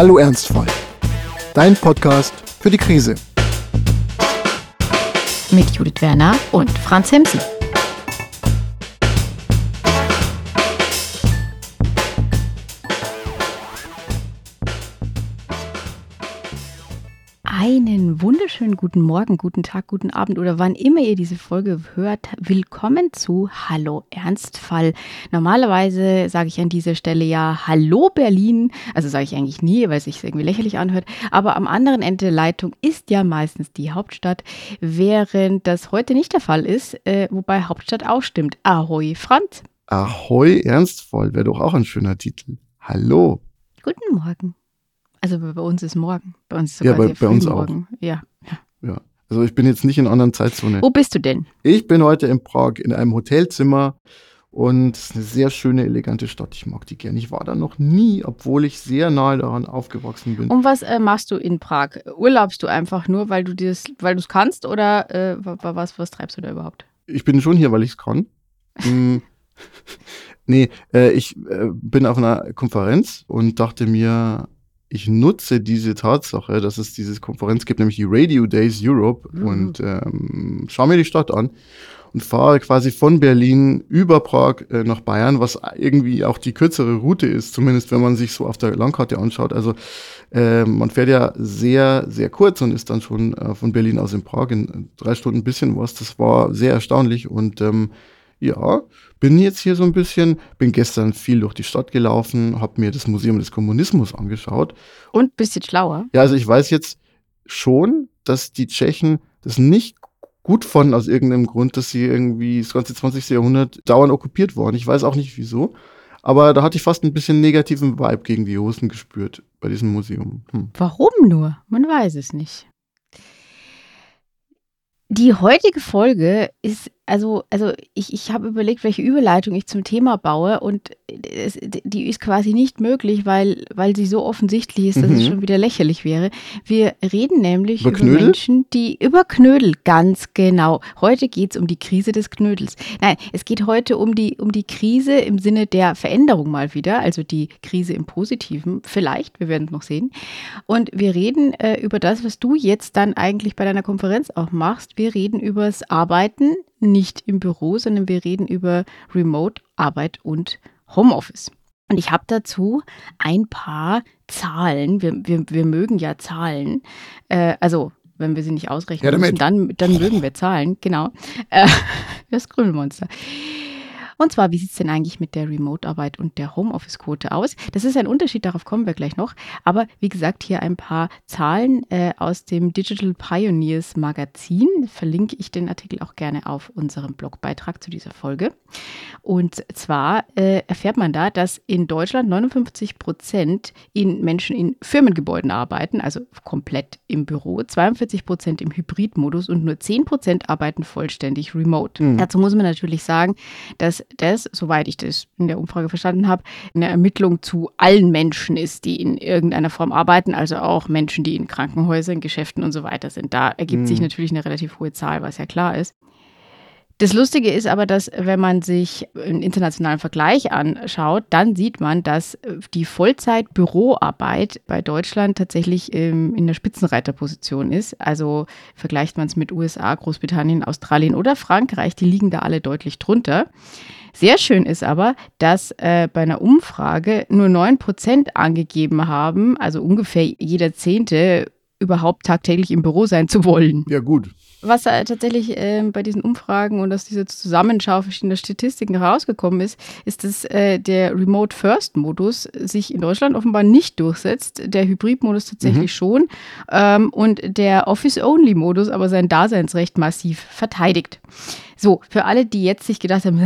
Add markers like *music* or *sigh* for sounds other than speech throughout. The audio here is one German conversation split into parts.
Hallo Ernstfall. Dein Podcast für die Krise. Mit Judith Werner und Franz Hemsen. Wunderschönen guten Morgen, guten Tag, guten Abend oder wann immer ihr diese Folge hört. Willkommen zu Hallo Ernstfall. Normalerweise sage ich an dieser Stelle ja Hallo Berlin. Also sage ich eigentlich nie, weil es sich irgendwie lächerlich anhört. Aber am anderen Ende der Leitung ist ja meistens die Hauptstadt, während das heute nicht der Fall ist, äh, wobei Hauptstadt auch stimmt. Ahoi, Franz. Ahoi, Ernstvoll wäre doch auch ein schöner Titel. Hallo. Guten Morgen. Also bei uns ist morgen. Bei uns ist ja, bei, bei uns morgen. auch. Ja, ja. Also ich bin jetzt nicht in einer anderen Zeitzone. Wo bist du denn? Ich bin heute in Prag in einem Hotelzimmer und es ist eine sehr schöne, elegante Stadt. Ich mag die gerne. Ich war da noch nie, obwohl ich sehr nahe daran aufgewachsen bin. Und was äh, machst du in Prag? Urlaubst du einfach nur, weil du das, weil du es kannst oder äh, was, was treibst du da überhaupt? Ich bin schon hier, weil ich es kann. hm. *laughs* nee, äh, ich äh, bin auf einer Konferenz und dachte mir, ich nutze diese Tatsache, dass es diese Konferenz gibt, nämlich die Radio Days Europe mhm. und ähm, schaue mir die Stadt an und fahre quasi von Berlin über Prag äh, nach Bayern, was irgendwie auch die kürzere Route ist, zumindest wenn man sich so auf der Landkarte anschaut. Also äh, man fährt ja sehr, sehr kurz und ist dann schon äh, von Berlin aus in Prag in drei Stunden ein bisschen was. Das war sehr erstaunlich und ähm, ja, bin jetzt hier so ein bisschen, bin gestern viel durch die Stadt gelaufen, habe mir das Museum des Kommunismus angeschaut. Und jetzt schlauer? Ja, also ich weiß jetzt schon, dass die Tschechen das nicht gut fanden aus irgendeinem Grund, dass sie irgendwie das ganze 20. Jahrhundert dauernd okkupiert wurden. Ich weiß auch nicht wieso. Aber da hatte ich fast ein bisschen negativen Vibe gegen die Hosen gespürt bei diesem Museum. Hm. Warum nur? Man weiß es nicht. Die heutige Folge ist also, also ich, ich habe überlegt, welche Überleitung ich zum Thema baue und es, die ist quasi nicht möglich, weil, weil sie so offensichtlich ist, dass mhm. es schon wieder lächerlich wäre. Wir reden nämlich über, über Menschen, die über Knödel, ganz genau. Heute geht es um die Krise des Knödels. Nein, es geht heute um die, um die Krise im Sinne der Veränderung mal wieder, also die Krise im Positiven, vielleicht, wir werden es noch sehen. Und wir reden äh, über das, was du jetzt dann eigentlich bei deiner Konferenz auch machst. Wir reden über das Arbeiten nicht im Büro, sondern wir reden über Remote-Arbeit und Homeoffice. Und ich habe dazu ein paar Zahlen. Wir, wir, wir mögen ja Zahlen. Äh, also, wenn wir sie nicht ausrechnen ja, müssen, dann, dann mögen wir Zahlen. Genau. Äh, *laughs* das Krümelmonster. Und zwar, wie sieht es denn eigentlich mit der Remote-Arbeit und der Homeoffice-Quote aus? Das ist ein Unterschied, darauf kommen wir gleich noch. Aber wie gesagt, hier ein paar Zahlen äh, aus dem Digital Pioneers Magazin. Verlinke ich den Artikel auch gerne auf unserem Blogbeitrag zu dieser Folge. Und zwar äh, erfährt man da, dass in Deutschland 59 Prozent in Menschen in Firmengebäuden arbeiten, also komplett im Büro, 42 Prozent im Hybridmodus und nur 10 Prozent arbeiten vollständig remote. Mhm. Dazu muss man natürlich sagen, dass das, soweit ich das in der Umfrage verstanden habe, eine Ermittlung zu allen Menschen ist, die in irgendeiner Form arbeiten, also auch Menschen, die in Krankenhäusern, Geschäften und so weiter sind. Da ergibt mhm. sich natürlich eine relativ hohe Zahl, was ja klar ist. Das Lustige ist aber, dass wenn man sich einen internationalen Vergleich anschaut, dann sieht man, dass die Vollzeit-Büroarbeit bei Deutschland tatsächlich ähm, in der Spitzenreiterposition ist. Also vergleicht man es mit USA, Großbritannien, Australien oder Frankreich, die liegen da alle deutlich drunter. Sehr schön ist aber, dass äh, bei einer Umfrage nur 9% angegeben haben, also ungefähr jeder Zehnte, überhaupt tagtäglich im Büro sein zu wollen. Ja, gut. Was äh, tatsächlich äh, bei diesen Umfragen und aus dieser Zusammenschau verschiedener Statistiken herausgekommen ist, ist, dass äh, der Remote First Modus sich in Deutschland offenbar nicht durchsetzt, der Hybrid-Modus tatsächlich mhm. schon ähm, und der Office Only Modus aber sein Daseinsrecht massiv verteidigt. So, für alle, die jetzt sich gedacht haben,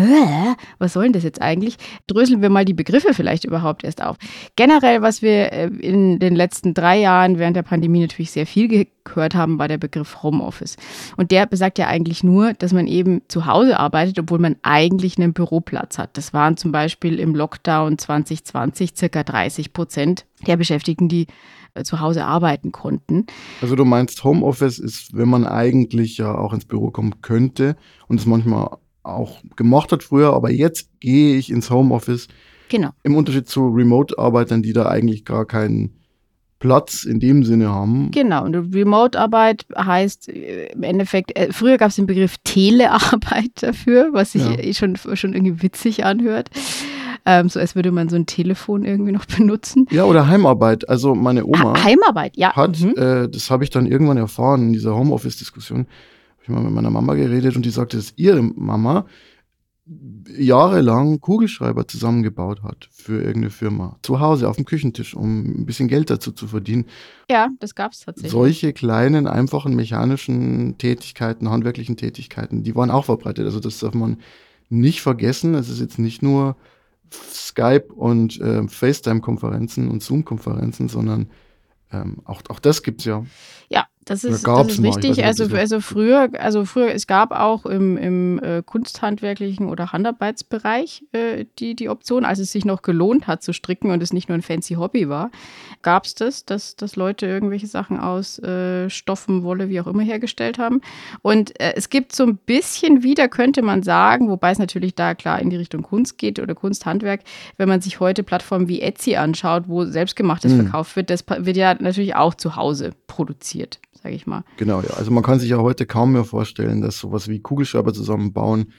was soll denn das jetzt eigentlich, dröseln wir mal die Begriffe vielleicht überhaupt erst auf. Generell, was wir äh, in den letzten drei Jahren während der Pandemie natürlich sehr viel gehört haben, war der Begriff Homeoffice. Und der besagt ja eigentlich nur, dass man eben zu Hause arbeitet, obwohl man eigentlich einen Büroplatz hat. Das waren zum Beispiel im Lockdown 2020 circa 30 Prozent der Beschäftigten, die zu Hause arbeiten konnten. Also du meinst, Homeoffice ist, wenn man eigentlich ja auch ins Büro kommen könnte und es manchmal auch gemacht hat früher, aber jetzt gehe ich ins Homeoffice. Genau. Im Unterschied zu Remote-Arbeitern, die da eigentlich gar keinen Platz in dem Sinne haben. Genau, und Remote-Arbeit heißt äh, im Endeffekt, äh, früher gab es den Begriff Telearbeit *laughs* dafür, was sich ja. schon, schon irgendwie witzig anhört. Ähm, so als würde man so ein Telefon irgendwie noch *laughs* benutzen. Ja, oder Heimarbeit. Also meine Oma. Ha Heimarbeit, ja. Hat, mhm. äh, das habe ich dann irgendwann erfahren in dieser Homeoffice-Diskussion. Habe ich mal mit meiner Mama geredet und die sagte, dass ihre Mama jahrelang Kugelschreiber zusammengebaut hat für irgendeine Firma. Zu Hause auf dem Küchentisch, um ein bisschen Geld dazu zu verdienen. Ja, das gab es tatsächlich. Solche kleinen, einfachen mechanischen Tätigkeiten, handwerklichen Tätigkeiten, die waren auch verbreitet. Also das darf man nicht vergessen. Es ist jetzt nicht nur Skype und äh, FaceTime-Konferenzen und Zoom-Konferenzen, sondern ähm, auch, auch das gibt es ja. Ja, das ist, das ist richtig. Also, also früher, also früher, es gab auch im, im äh, kunsthandwerklichen oder Handarbeitsbereich äh, die, die Option, als es sich noch gelohnt hat zu stricken und es nicht nur ein fancy Hobby war, gab es das, dass, dass Leute irgendwelche Sachen aus äh, Stoffen, Wolle, wie auch immer hergestellt haben. Und äh, es gibt so ein bisschen wieder, könnte man sagen, wobei es natürlich da klar in die Richtung Kunst geht oder Kunsthandwerk, wenn man sich heute Plattformen wie Etsy anschaut, wo selbstgemachtes mhm. verkauft wird, das wird ja natürlich auch zu Hause produziert sage ich mal. Genau, ja. Also man kann sich ja heute kaum mehr vorstellen, dass sowas wie Kugelschreiber zusammenbauen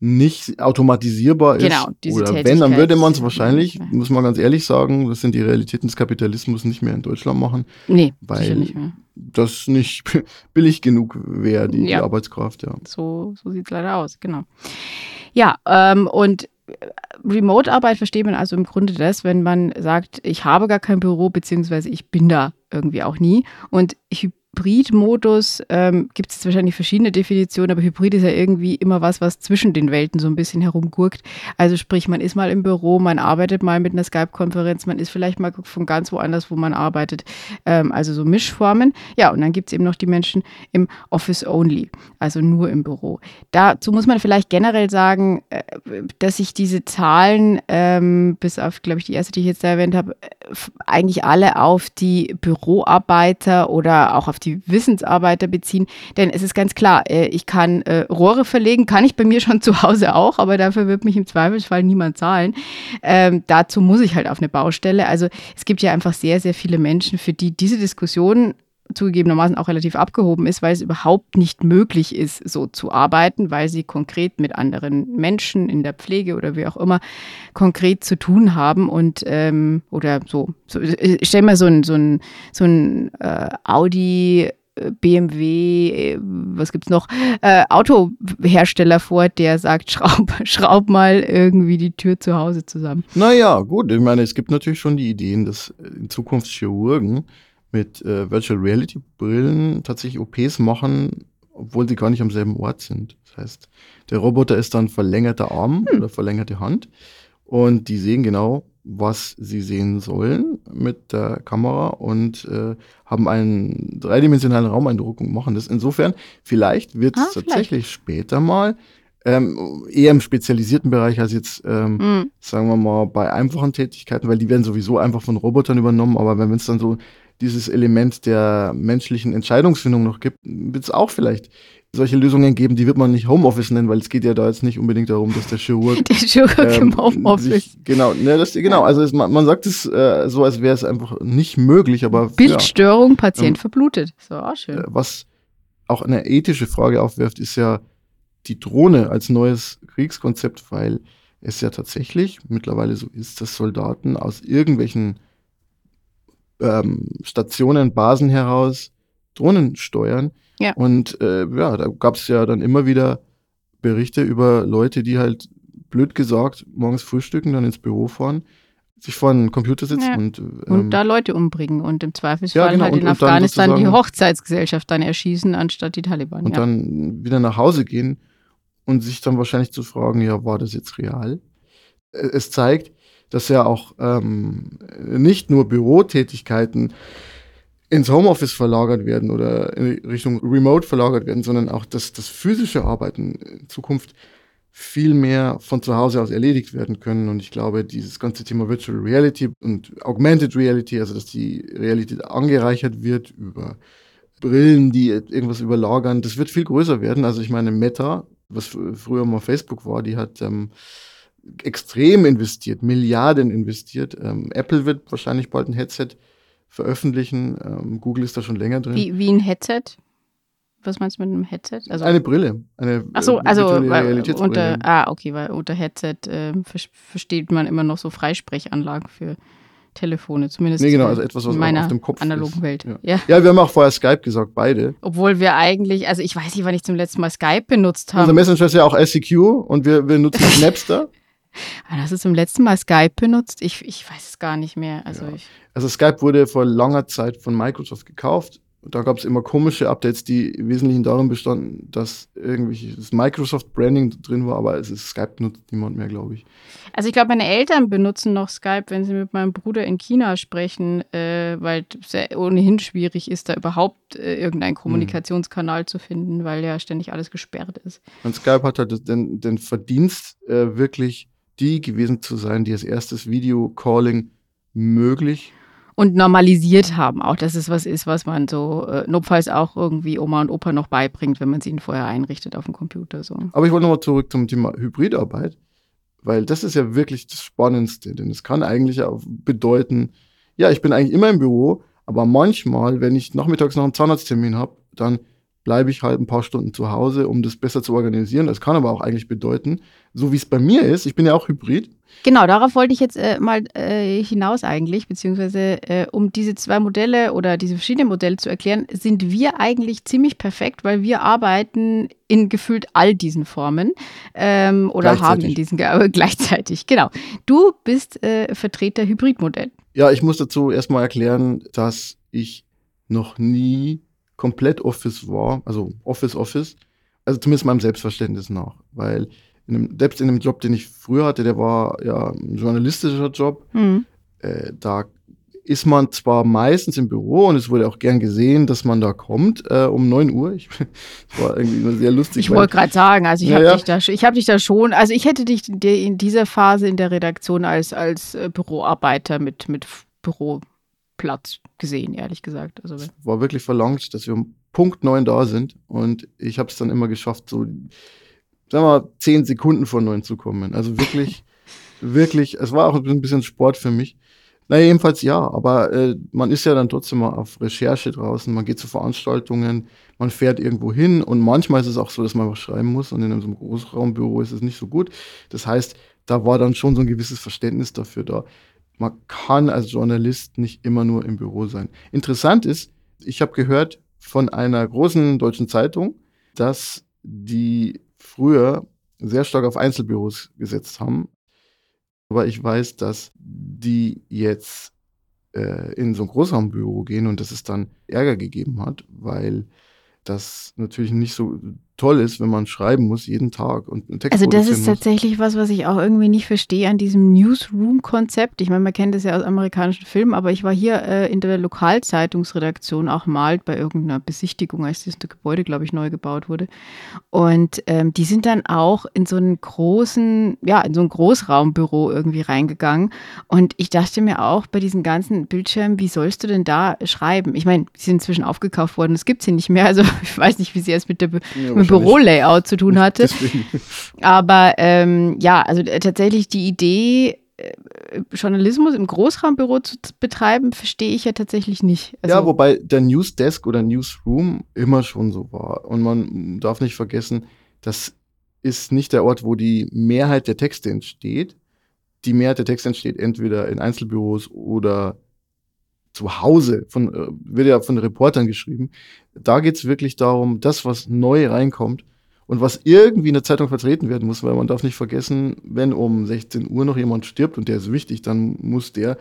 nicht automatisierbar genau, ist. Oder wenn, dann würde man es wahrscheinlich, muss man ganz ehrlich sagen, das sind die Realitäten des Kapitalismus nicht mehr in Deutschland machen. Nee, weil nicht das nicht *laughs* billig genug wäre, die, ja. die, Arbeitskraft, ja. So, so sieht es leider aus, genau. Ja, ähm, und Remote-Arbeit versteht man also im Grunde das, wenn man sagt, ich habe gar kein Büro, beziehungsweise ich bin da irgendwie auch nie. Und Hybrid-Modus ähm, gibt es wahrscheinlich verschiedene Definitionen, aber Hybrid ist ja irgendwie immer was, was zwischen den Welten so ein bisschen herumgurkt. Also sprich, man ist mal im Büro, man arbeitet mal mit einer Skype-Konferenz, man ist vielleicht mal von ganz woanders, wo man arbeitet. Ähm, also so Mischformen. Ja, und dann gibt es eben noch die Menschen im Office Only, also nur im Büro. Dazu muss man vielleicht generell sagen, äh, dass sich diese Zahlen, ähm, bis auf, glaube ich, die erste, die ich jetzt da erwähnt habe, äh, eigentlich alle auf die Büroarbeiter oder auch auf die Wissensarbeiter beziehen. Denn es ist ganz klar, äh, ich kann äh, Rohre verlegen, kann ich bei mir schon *laughs* zu Hause auch, aber dafür wird mich im Zweifelsfall niemand zahlen. Ähm, dazu muss ich halt auf eine Baustelle. Also es gibt ja einfach sehr, sehr viele Menschen, für die diese Diskussion zugegebenermaßen auch relativ abgehoben ist, weil es überhaupt nicht möglich ist, so zu arbeiten, weil sie konkret mit anderen Menschen in der Pflege oder wie auch immer konkret zu tun haben und ähm, oder so. so ich stell mal so ein, so ein, so ein äh, Audi äh, BMW, äh, was gibt's noch, äh, Autohersteller vor, der sagt, *laughs* schraub, schraub mal irgendwie die Tür zu Hause zusammen. Naja, gut, ich meine, es gibt natürlich schon die Ideen, dass in Zukunft Chirurgen mit äh, Virtual Reality Brillen tatsächlich OPs machen, obwohl sie gar nicht am selben Ort sind. Das heißt, der Roboter ist dann verlängerter Arm hm. oder verlängerte Hand und die sehen genau, was sie sehen sollen mit der Kamera und äh, haben einen dreidimensionalen Raumeindruck und machen das. Insofern, vielleicht wird es ah, tatsächlich vielleicht. später mal ähm, eher im spezialisierten Bereich als jetzt, ähm, mhm. sagen wir mal, bei einfachen Tätigkeiten, weil die werden sowieso einfach von Robotern übernommen, aber wenn es dann so dieses Element der menschlichen Entscheidungsfindung noch gibt, wird es auch vielleicht solche Lösungen geben, die wird man nicht Homeoffice nennen, weil es geht ja da jetzt nicht unbedingt darum, dass der Chirurg. *laughs* Der Chirurg ähm, im Homeoffice. Sich, genau, ne, das, genau, also es, man, man, sagt es äh, so, als wäre es einfach nicht möglich, aber. Bildstörung, ja, Patient ähm, verblutet. So, auch schön. Äh, was auch eine ethische Frage aufwirft, ist ja die Drohne als neues Kriegskonzept, weil es ja tatsächlich mittlerweile so ist, dass Soldaten aus irgendwelchen ähm, Stationen, Basen heraus Drohnen steuern. Ja. Und äh, ja, da gab es ja dann immer wieder Berichte über Leute, die halt blöd gesagt morgens frühstücken, dann ins Büro fahren, sich vor einen Computer sitzen ja. und, ähm, und da Leute umbringen und im Zweifelsfall ja, genau. halt in und, Afghanistan die Hochzeitsgesellschaft dann erschießen, anstatt die Taliban. Und ja. dann wieder nach Hause gehen und sich dann wahrscheinlich zu fragen, ja, war das jetzt real? Es zeigt, dass ja auch ähm, nicht nur Bürotätigkeiten ins Homeoffice verlagert werden oder in Richtung Remote verlagert werden, sondern auch, dass das physische Arbeiten in Zukunft viel mehr von zu Hause aus erledigt werden können. Und ich glaube, dieses ganze Thema Virtual Reality und Augmented Reality, also dass die Realität angereichert wird über Brillen, die irgendwas überlagern, das wird viel größer werden. Also ich meine, Meta, was früher mal Facebook war, die hat ähm, extrem investiert, Milliarden investiert. Ähm, Apple wird wahrscheinlich bald ein Headset veröffentlichen. Ähm, Google ist da schon länger drin. Wie, wie ein Headset? Was meinst du mit einem Headset? Also, eine Brille. Eine Ach so, also unter, ah, okay, weil unter Headset äh, versteht man immer noch so Freisprechanlagen für Telefone, zumindest nee, genau, also etwas, was in meiner auf dem Kopf analogen ist. Welt. Ja. Ja. ja. wir haben auch vorher Skype gesagt, beide. Obwohl wir eigentlich, also ich weiß nicht, wann ich zum letzten Mal Skype benutzt habe. Unser Messenger ist ja auch SEQ und wir, wir nutzen *laughs* Napster. Hast du zum letzten Mal Skype benutzt? Ich, ich weiß es gar nicht mehr. Also, ja. also Skype wurde vor langer Zeit von Microsoft gekauft da gab es immer komische Updates, die im Wesentlichen darin bestanden, dass irgendwie das Microsoft-Branding drin war, aber es ist Skype nutzt niemand mehr, glaube ich. Also ich glaube, meine Eltern benutzen noch Skype, wenn sie mit meinem Bruder in China sprechen, äh, weil es ohnehin schwierig ist, da überhaupt äh, irgendeinen hm. Kommunikationskanal mhm. zu finden, weil ja ständig alles gesperrt ist. Und Skype hat halt den, den Verdienst, äh, wirklich die gewesen zu sein, die als erstes Video-Calling möglich und normalisiert haben. Auch dass es was ist, was man so äh, notfalls auch irgendwie Oma und Opa noch beibringt, wenn man sie ihnen vorher einrichtet auf dem Computer. So. Aber ich wollte nochmal zurück zum Thema Hybridarbeit, weil das ist ja wirklich das Spannendste, denn es kann eigentlich auch bedeuten, ja, ich bin eigentlich immer im Büro, aber manchmal, wenn ich nachmittags noch einen Zahnarzttermin habe, dann bleibe ich halt ein paar Stunden zu Hause, um das besser zu organisieren. Das kann aber auch eigentlich bedeuten, so wie es bei mir ist, ich bin ja auch Hybrid. Genau, darauf wollte ich jetzt äh, mal äh, hinaus eigentlich, beziehungsweise äh, um diese zwei Modelle oder diese verschiedenen Modelle zu erklären, sind wir eigentlich ziemlich perfekt, weil wir arbeiten in gefühlt all diesen Formen ähm, oder haben in diesen äh, gleichzeitig. Genau. Du bist äh, Vertreter Hybridmodell. Ja, ich muss dazu erstmal erklären, dass ich noch nie komplett Office war, also Office, Office, also zumindest meinem Selbstverständnis nach, weil in einem, selbst in dem Job, den ich früher hatte, der war ja ein journalistischer Job, mhm. äh, da ist man zwar meistens im Büro und es wurde auch gern gesehen, dass man da kommt äh, um 9 Uhr. Ich, *laughs* das war irgendwie immer sehr lustig. Ich wollte gerade sagen, also ich ja, habe dich, da, hab dich da schon, also ich hätte dich in dieser Phase in der Redaktion als, als äh, Büroarbeiter mit, mit Büro Platz gesehen, ehrlich gesagt. Also, war wirklich verlangt, dass wir um Punkt 9 da sind und ich habe es dann immer geschafft, so, sagen wir mal, 10 Sekunden vor 9 zu kommen. Also wirklich, *laughs* wirklich, es war auch ein bisschen Sport für mich. Naja, jedenfalls ja, aber äh, man ist ja dann trotzdem mal auf Recherche draußen, man geht zu Veranstaltungen, man fährt irgendwo hin und manchmal ist es auch so, dass man was schreiben muss und in einem Großraumbüro ist es nicht so gut. Das heißt, da war dann schon so ein gewisses Verständnis dafür da man kann als Journalist nicht immer nur im Büro sein. Interessant ist, ich habe gehört von einer großen deutschen Zeitung, dass die früher sehr stark auf Einzelbüros gesetzt haben. Aber ich weiß, dass die jetzt äh, in so ein Großraumbüro gehen und dass es dann Ärger gegeben hat, weil das natürlich nicht so toll ist, wenn man schreiben muss jeden Tag und einen Text Also das ist muss. tatsächlich was, was ich auch irgendwie nicht verstehe an diesem Newsroom-Konzept. Ich meine, man kennt das ja aus amerikanischen Filmen, aber ich war hier äh, in der Lokalzeitungsredaktion auch mal bei irgendeiner Besichtigung, als dieses Gebäude, glaube ich, neu gebaut wurde. Und ähm, die sind dann auch in so einen großen, ja, in so ein Großraumbüro irgendwie reingegangen. Und ich dachte mir auch bei diesen ganzen Bildschirmen, wie sollst du denn da schreiben? Ich meine, sie sind inzwischen aufgekauft worden, das gibt es hier nicht mehr. Also *laughs* ich weiß nicht, wie sie es mit der ja, mit Bürolayout zu tun *laughs* hatte. Aber ähm, ja, also tatsächlich die Idee, äh, Journalismus im Großraumbüro zu betreiben, verstehe ich ja tatsächlich nicht. Also ja, wobei der Newsdesk oder Newsroom immer schon so war. Und man darf nicht vergessen, das ist nicht der Ort, wo die Mehrheit der Texte entsteht. Die Mehrheit der Texte entsteht entweder in Einzelbüros oder zu Hause, von, äh, wird ja von Reportern geschrieben. Da geht es wirklich darum, das, was neu reinkommt und was irgendwie in der Zeitung vertreten werden muss, weil man darf nicht vergessen, wenn um 16 Uhr noch jemand stirbt und der ist wichtig, dann muss der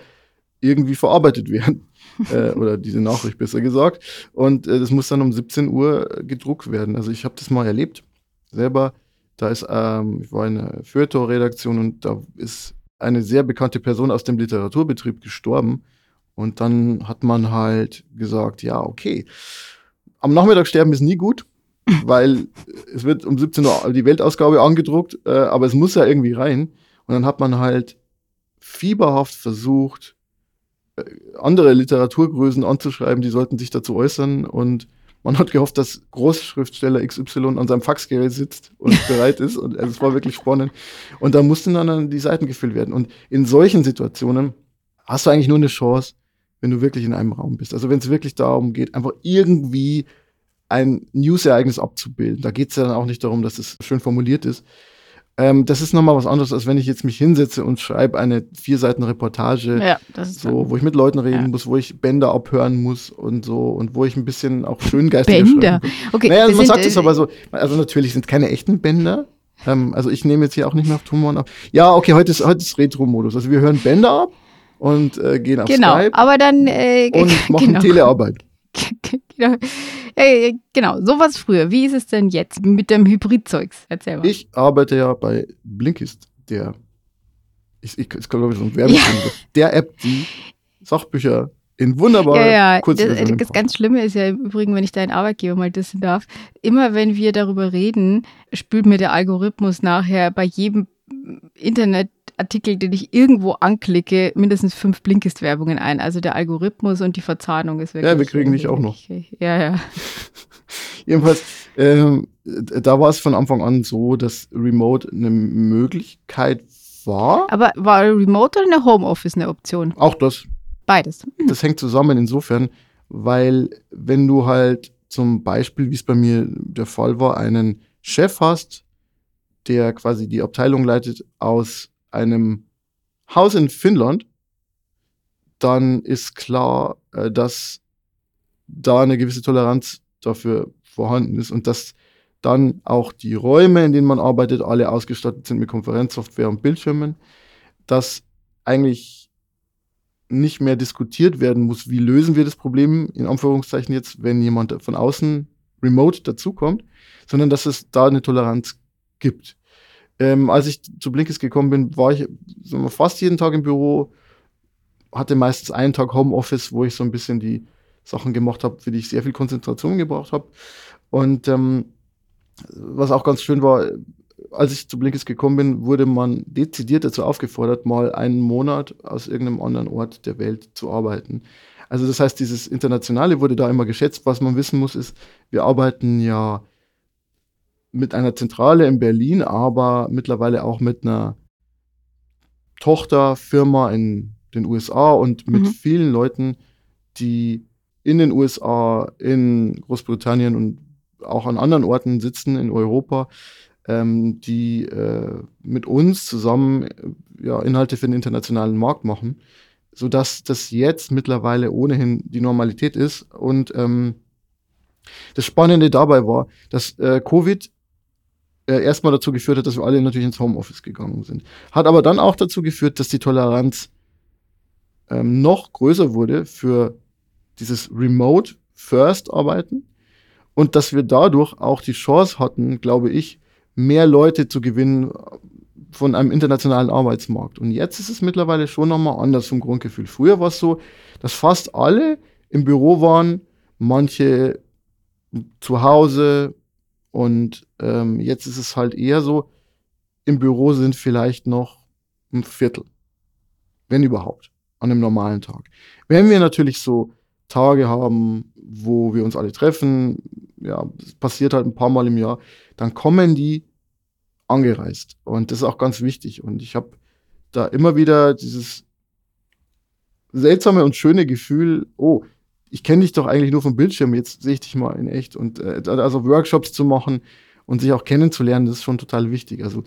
irgendwie verarbeitet werden. *laughs* äh, oder diese Nachricht besser gesagt. Und äh, das muss dann um 17 Uhr gedruckt werden. Also ich habe das mal erlebt, selber. Da ist, ähm, ich war in einer Feuilleton-Redaktion und da ist eine sehr bekannte Person aus dem Literaturbetrieb gestorben. Und dann hat man halt gesagt, ja, okay, am Nachmittag sterben ist nie gut, *laughs* weil es wird um 17 Uhr die Weltausgabe angedruckt, äh, aber es muss ja irgendwie rein. Und dann hat man halt fieberhaft versucht, äh, andere Literaturgrößen anzuschreiben, die sollten sich dazu äußern. Und man hat gehofft, dass Großschriftsteller XY an seinem Faxgerät sitzt und *laughs* bereit ist. Und also es war wirklich spannend. Und da mussten dann die Seiten gefüllt werden. Und in solchen Situationen hast du eigentlich nur eine Chance, wenn du wirklich in einem Raum bist. Also wenn es wirklich darum geht, einfach irgendwie ein News-Ereignis abzubilden. Da geht es ja dann auch nicht darum, dass es schön formuliert ist. Ähm, das ist nochmal was anderes, als wenn ich jetzt mich hinsetze und schreibe eine vier Seiten Reportage, ja, so, wo ich mit Leuten reden ja. muss, wo ich Bänder abhören muss und so und wo ich ein bisschen auch schön geistig Bänder. Okay, naja, man sagt es äh, aber so, also natürlich sind keine echten Bänder. Ähm, also ich nehme jetzt hier auch nicht mehr auf Tonband ab. Ja, okay, heute ist, heute ist Retro-Modus. Also wir hören Bänder ab und äh, gehen auf genau, Skype. aber dann äh, und *laughs* machen *laughs* genau. Telearbeit. genau. Hey, genau, sowas früher. Wie ist es denn jetzt mit dem Hybridzeugs? Erzähl mal. Ich arbeite ja bei Blinkist, der, ich, ich, ich glaube, so ein Werbung, ja. der App, die Sachbücher in wunderbar ja, ja. Das, das ganz Schlimme ist ja im Übrigen, wenn ich deinen Arbeitgeber mal dissen darf, immer wenn wir darüber reden, spült mir der Algorithmus nachher bei jedem Internet Artikel, den ich irgendwo anklicke, mindestens fünf Blinkist-Werbungen ein. Also der Algorithmus und die Verzahnung ist wirklich. Ja, wir kriegen dich auch noch. Ja, ja. *laughs* Jedenfalls, ähm, da war es von Anfang an so, dass Remote eine Möglichkeit war. Aber war Remote oder eine Homeoffice eine Option? Auch das. Beides. Mhm. Das hängt zusammen insofern, weil wenn du halt zum Beispiel, wie es bei mir der Fall war, einen Chef hast, der quasi die Abteilung leitet aus einem Haus in Finnland, dann ist klar, äh, dass da eine gewisse Toleranz dafür vorhanden ist und dass dann auch die Räume, in denen man arbeitet, alle ausgestattet sind mit Konferenzsoftware und Bildschirmen, dass eigentlich nicht mehr diskutiert werden muss, wie lösen wir das Problem, in Anführungszeichen jetzt, wenn jemand von außen remote dazukommt, sondern dass es da eine Toleranz gibt. Ähm, als ich zu Blinkist gekommen bin, war ich wir, fast jeden Tag im Büro, hatte meistens einen Tag Homeoffice, wo ich so ein bisschen die Sachen gemacht habe, für die ich sehr viel Konzentration gebraucht habe. Und ähm, was auch ganz schön war, als ich zu Blinkist gekommen bin, wurde man dezidiert dazu aufgefordert, mal einen Monat aus irgendeinem anderen Ort der Welt zu arbeiten. Also das heißt, dieses Internationale wurde da immer geschätzt. Was man wissen muss, ist, wir arbeiten ja mit einer Zentrale in Berlin, aber mittlerweile auch mit einer Tochterfirma in den USA und mit mhm. vielen Leuten, die in den USA, in Großbritannien und auch an anderen Orten sitzen in Europa, ähm, die äh, mit uns zusammen äh, ja, Inhalte für den internationalen Markt machen, sodass das jetzt mittlerweile ohnehin die Normalität ist. Und ähm, das Spannende dabei war, dass äh, Covid äh, erstmal dazu geführt hat, dass wir alle natürlich ins Homeoffice gegangen sind. Hat aber dann auch dazu geführt, dass die Toleranz ähm, noch größer wurde für dieses Remote First Arbeiten und dass wir dadurch auch die Chance hatten, glaube ich, mehr Leute zu gewinnen von einem internationalen Arbeitsmarkt. Und jetzt ist es mittlerweile schon nochmal anders vom Grundgefühl. Früher war es so, dass fast alle im Büro waren, manche zu Hause, und ähm, jetzt ist es halt eher so, im Büro sind vielleicht noch ein Viertel. Wenn überhaupt. An einem normalen Tag. Wenn wir natürlich so Tage haben, wo wir uns alle treffen, ja, das passiert halt ein paar Mal im Jahr, dann kommen die angereist. Und das ist auch ganz wichtig. Und ich habe da immer wieder dieses seltsame und schöne Gefühl, oh, ich kenne dich doch eigentlich nur vom Bildschirm, jetzt sehe ich dich mal in echt. Und äh, also Workshops zu machen und sich auch kennenzulernen, das ist schon total wichtig. Also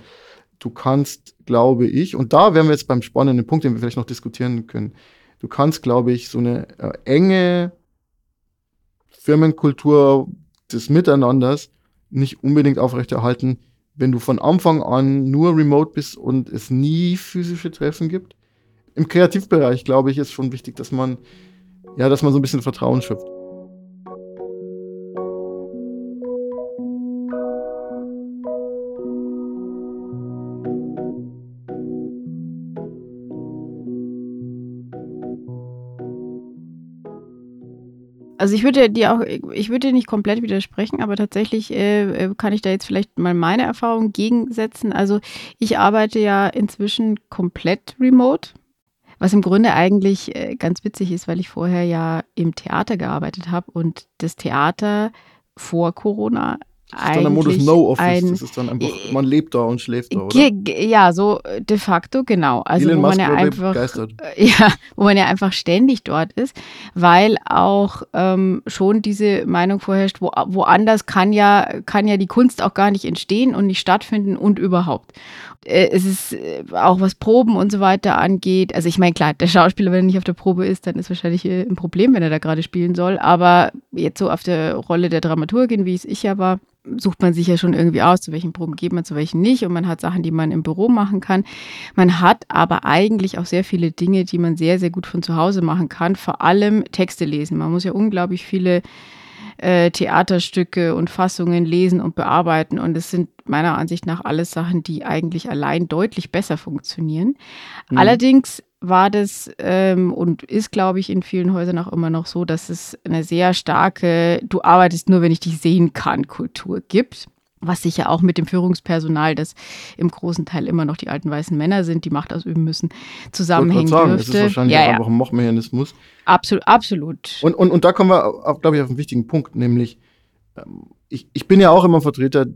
du kannst, glaube ich, und da wären wir jetzt beim spannenden Punkt, den wir vielleicht noch diskutieren können, du kannst, glaube ich, so eine äh, enge Firmenkultur des Miteinanders nicht unbedingt aufrechterhalten, wenn du von Anfang an nur remote bist und es nie physische Treffen gibt. Im Kreativbereich, glaube ich, ist schon wichtig, dass man ja, dass man so ein bisschen Vertrauen schöpft. Also ich würde dir auch, ich würde dir nicht komplett widersprechen, aber tatsächlich äh, äh, kann ich da jetzt vielleicht mal meine Erfahrung gegensetzen. Also ich arbeite ja inzwischen komplett remote. Was im Grunde eigentlich äh, ganz witzig ist, weil ich vorher ja im Theater gearbeitet habe und das Theater vor Corona Das ist dann der Modus No-Office. Das ist dann einfach, man lebt da und schläft da, oder? Ja, so de facto, genau. Also Elon wo man Musk ja einfach, begeistert. *laughs* ja, wo man ja einfach ständig dort ist, weil auch ähm, schon diese Meinung vorherrscht, wo, woanders kann ja, kann ja die Kunst auch gar nicht entstehen und nicht stattfinden und überhaupt. Äh, es ist äh, auch was Proben und so weiter angeht. Also ich meine, klar, der Schauspieler, wenn er nicht auf der Probe ist, dann ist wahrscheinlich äh, ein Problem, wenn er da gerade spielen soll. Aber jetzt so auf der Rolle der Dramaturgin, wie es ich ja war, sucht man sich ja schon irgendwie aus, zu welchen Proben geht man, zu welchen nicht. Und man hat Sachen, die man im Büro machen kann. Man hat aber eigentlich auch sehr viele Dinge, die man sehr, sehr gut von zu Hause machen kann. Vor allem Texte lesen. Man muss ja unglaublich viele äh, Theaterstücke und Fassungen lesen und bearbeiten. Und es sind meiner Ansicht nach alles Sachen, die eigentlich allein deutlich besser funktionieren. Mhm. Allerdings war das ähm, und ist, glaube ich, in vielen Häusern auch immer noch so, dass es eine sehr starke, du arbeitest nur, wenn ich dich sehen kann, Kultur gibt. Was sicher auch mit dem Führungspersonal, das im großen Teil immer noch die alten weißen Männer sind, die Macht ausüben müssen, zusammenhängen ich sagen, dürfte. Das ist wahrscheinlich ja, auch ja. einfach ein Mochmechanismus. Absolut, absolut. Und, und, und da kommen wir, auch, glaube ich, auf einen wichtigen Punkt, nämlich ähm, ich, ich bin ja auch immer Vertreter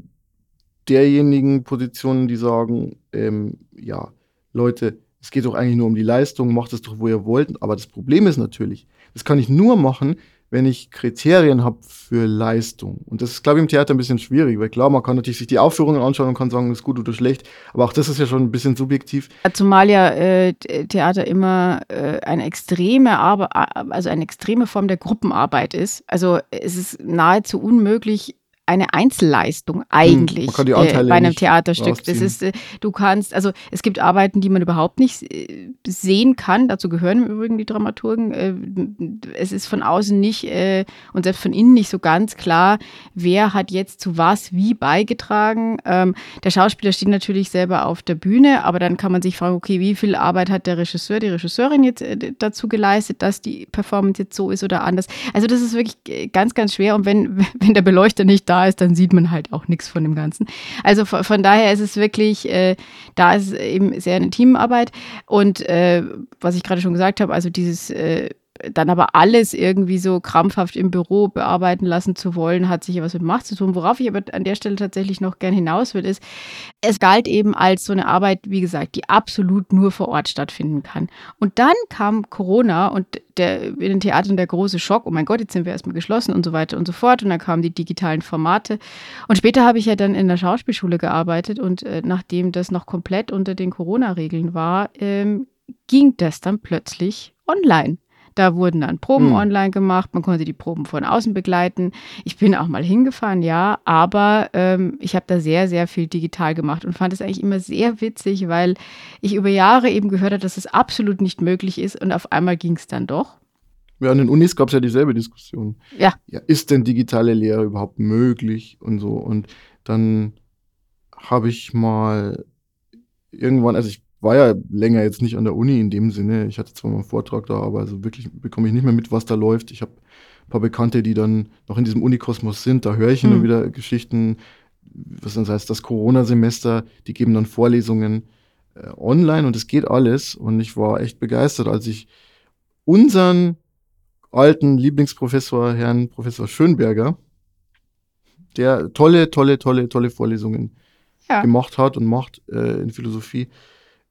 derjenigen Positionen, die sagen, ähm, ja, Leute, es geht doch eigentlich nur um die Leistung, macht es doch, wo ihr wollt. Aber das Problem ist natürlich, das kann ich nur machen, wenn ich Kriterien habe für Leistung. Und das ist, glaube ich, im Theater ein bisschen schwierig, weil klar, man kann natürlich sich die Aufführungen anschauen und kann sagen, ist gut oder schlecht, aber auch das ist ja schon ein bisschen subjektiv. Zumal ja äh, Theater immer äh, eine extreme also eine extreme Form der Gruppenarbeit ist. Also es ist nahezu unmöglich, eine Einzelleistung eigentlich man kann die äh, bei einem Theaterstück. Das ist, äh, du kannst, also es gibt Arbeiten, die man überhaupt nicht äh, sehen kann. Dazu gehören im Übrigen die Dramaturgen. Äh, es ist von außen nicht äh, und selbst von innen nicht so ganz klar, wer hat jetzt zu was wie beigetragen. Ähm, der Schauspieler steht natürlich selber auf der Bühne, aber dann kann man sich fragen, okay, wie viel Arbeit hat der Regisseur, die Regisseurin jetzt äh, dazu geleistet, dass die Performance jetzt so ist oder anders. Also das ist wirklich ganz, ganz schwer. Und wenn, *laughs* wenn der Beleuchter nicht da ist, dann sieht man halt auch nichts von dem Ganzen. Also von, von daher ist es wirklich, äh, da ist eben sehr eine Teamarbeit. Und äh, was ich gerade schon gesagt habe, also dieses äh, dann aber alles irgendwie so krampfhaft im Büro bearbeiten lassen zu wollen, hat sicher was mit Macht zu tun. Worauf ich aber an der Stelle tatsächlich noch gern hinaus will, ist, es galt eben als so eine Arbeit, wie gesagt, die absolut nur vor Ort stattfinden kann. Und dann kam Corona und der, in den Theatern der große Schock, oh mein Gott, jetzt sind wir erstmal geschlossen und so weiter und so fort. Und dann kamen die digitalen Formate. Und später habe ich ja dann in der Schauspielschule gearbeitet und äh, nachdem das noch komplett unter den Corona-Regeln war, ähm, ging das dann plötzlich online. Da wurden dann Proben Hm. online gemacht, man konnte die Proben von außen begleiten. Ich bin auch mal hingefahren, ja, aber ähm, ich habe da sehr, sehr viel digital gemacht und fand es eigentlich immer sehr witzig, weil ich über Jahre eben gehört habe, dass es absolut nicht möglich ist und auf einmal ging es dann doch. Ja, an den Unis gab es ja dieselbe Diskussion. Ja. ja. Ist denn digitale Lehre überhaupt möglich und so? Und dann habe ich mal irgendwann, also ich war ja länger jetzt nicht an der Uni in dem Sinne. Ich hatte zwar mal einen Vortrag da, aber also wirklich bekomme ich nicht mehr mit, was da läuft. Ich habe ein paar Bekannte, die dann noch in diesem Unikosmos sind. Da höre ich hin und Hm. wieder Geschichten, was dann heißt, das Corona-Semester, die geben dann Vorlesungen äh, online und es geht alles. Und ich war echt begeistert, als ich unseren alten Lieblingsprofessor, Herrn Professor Schönberger, der tolle, tolle, tolle, tolle Vorlesungen Ja. gemacht hat und macht äh, in Philosophie,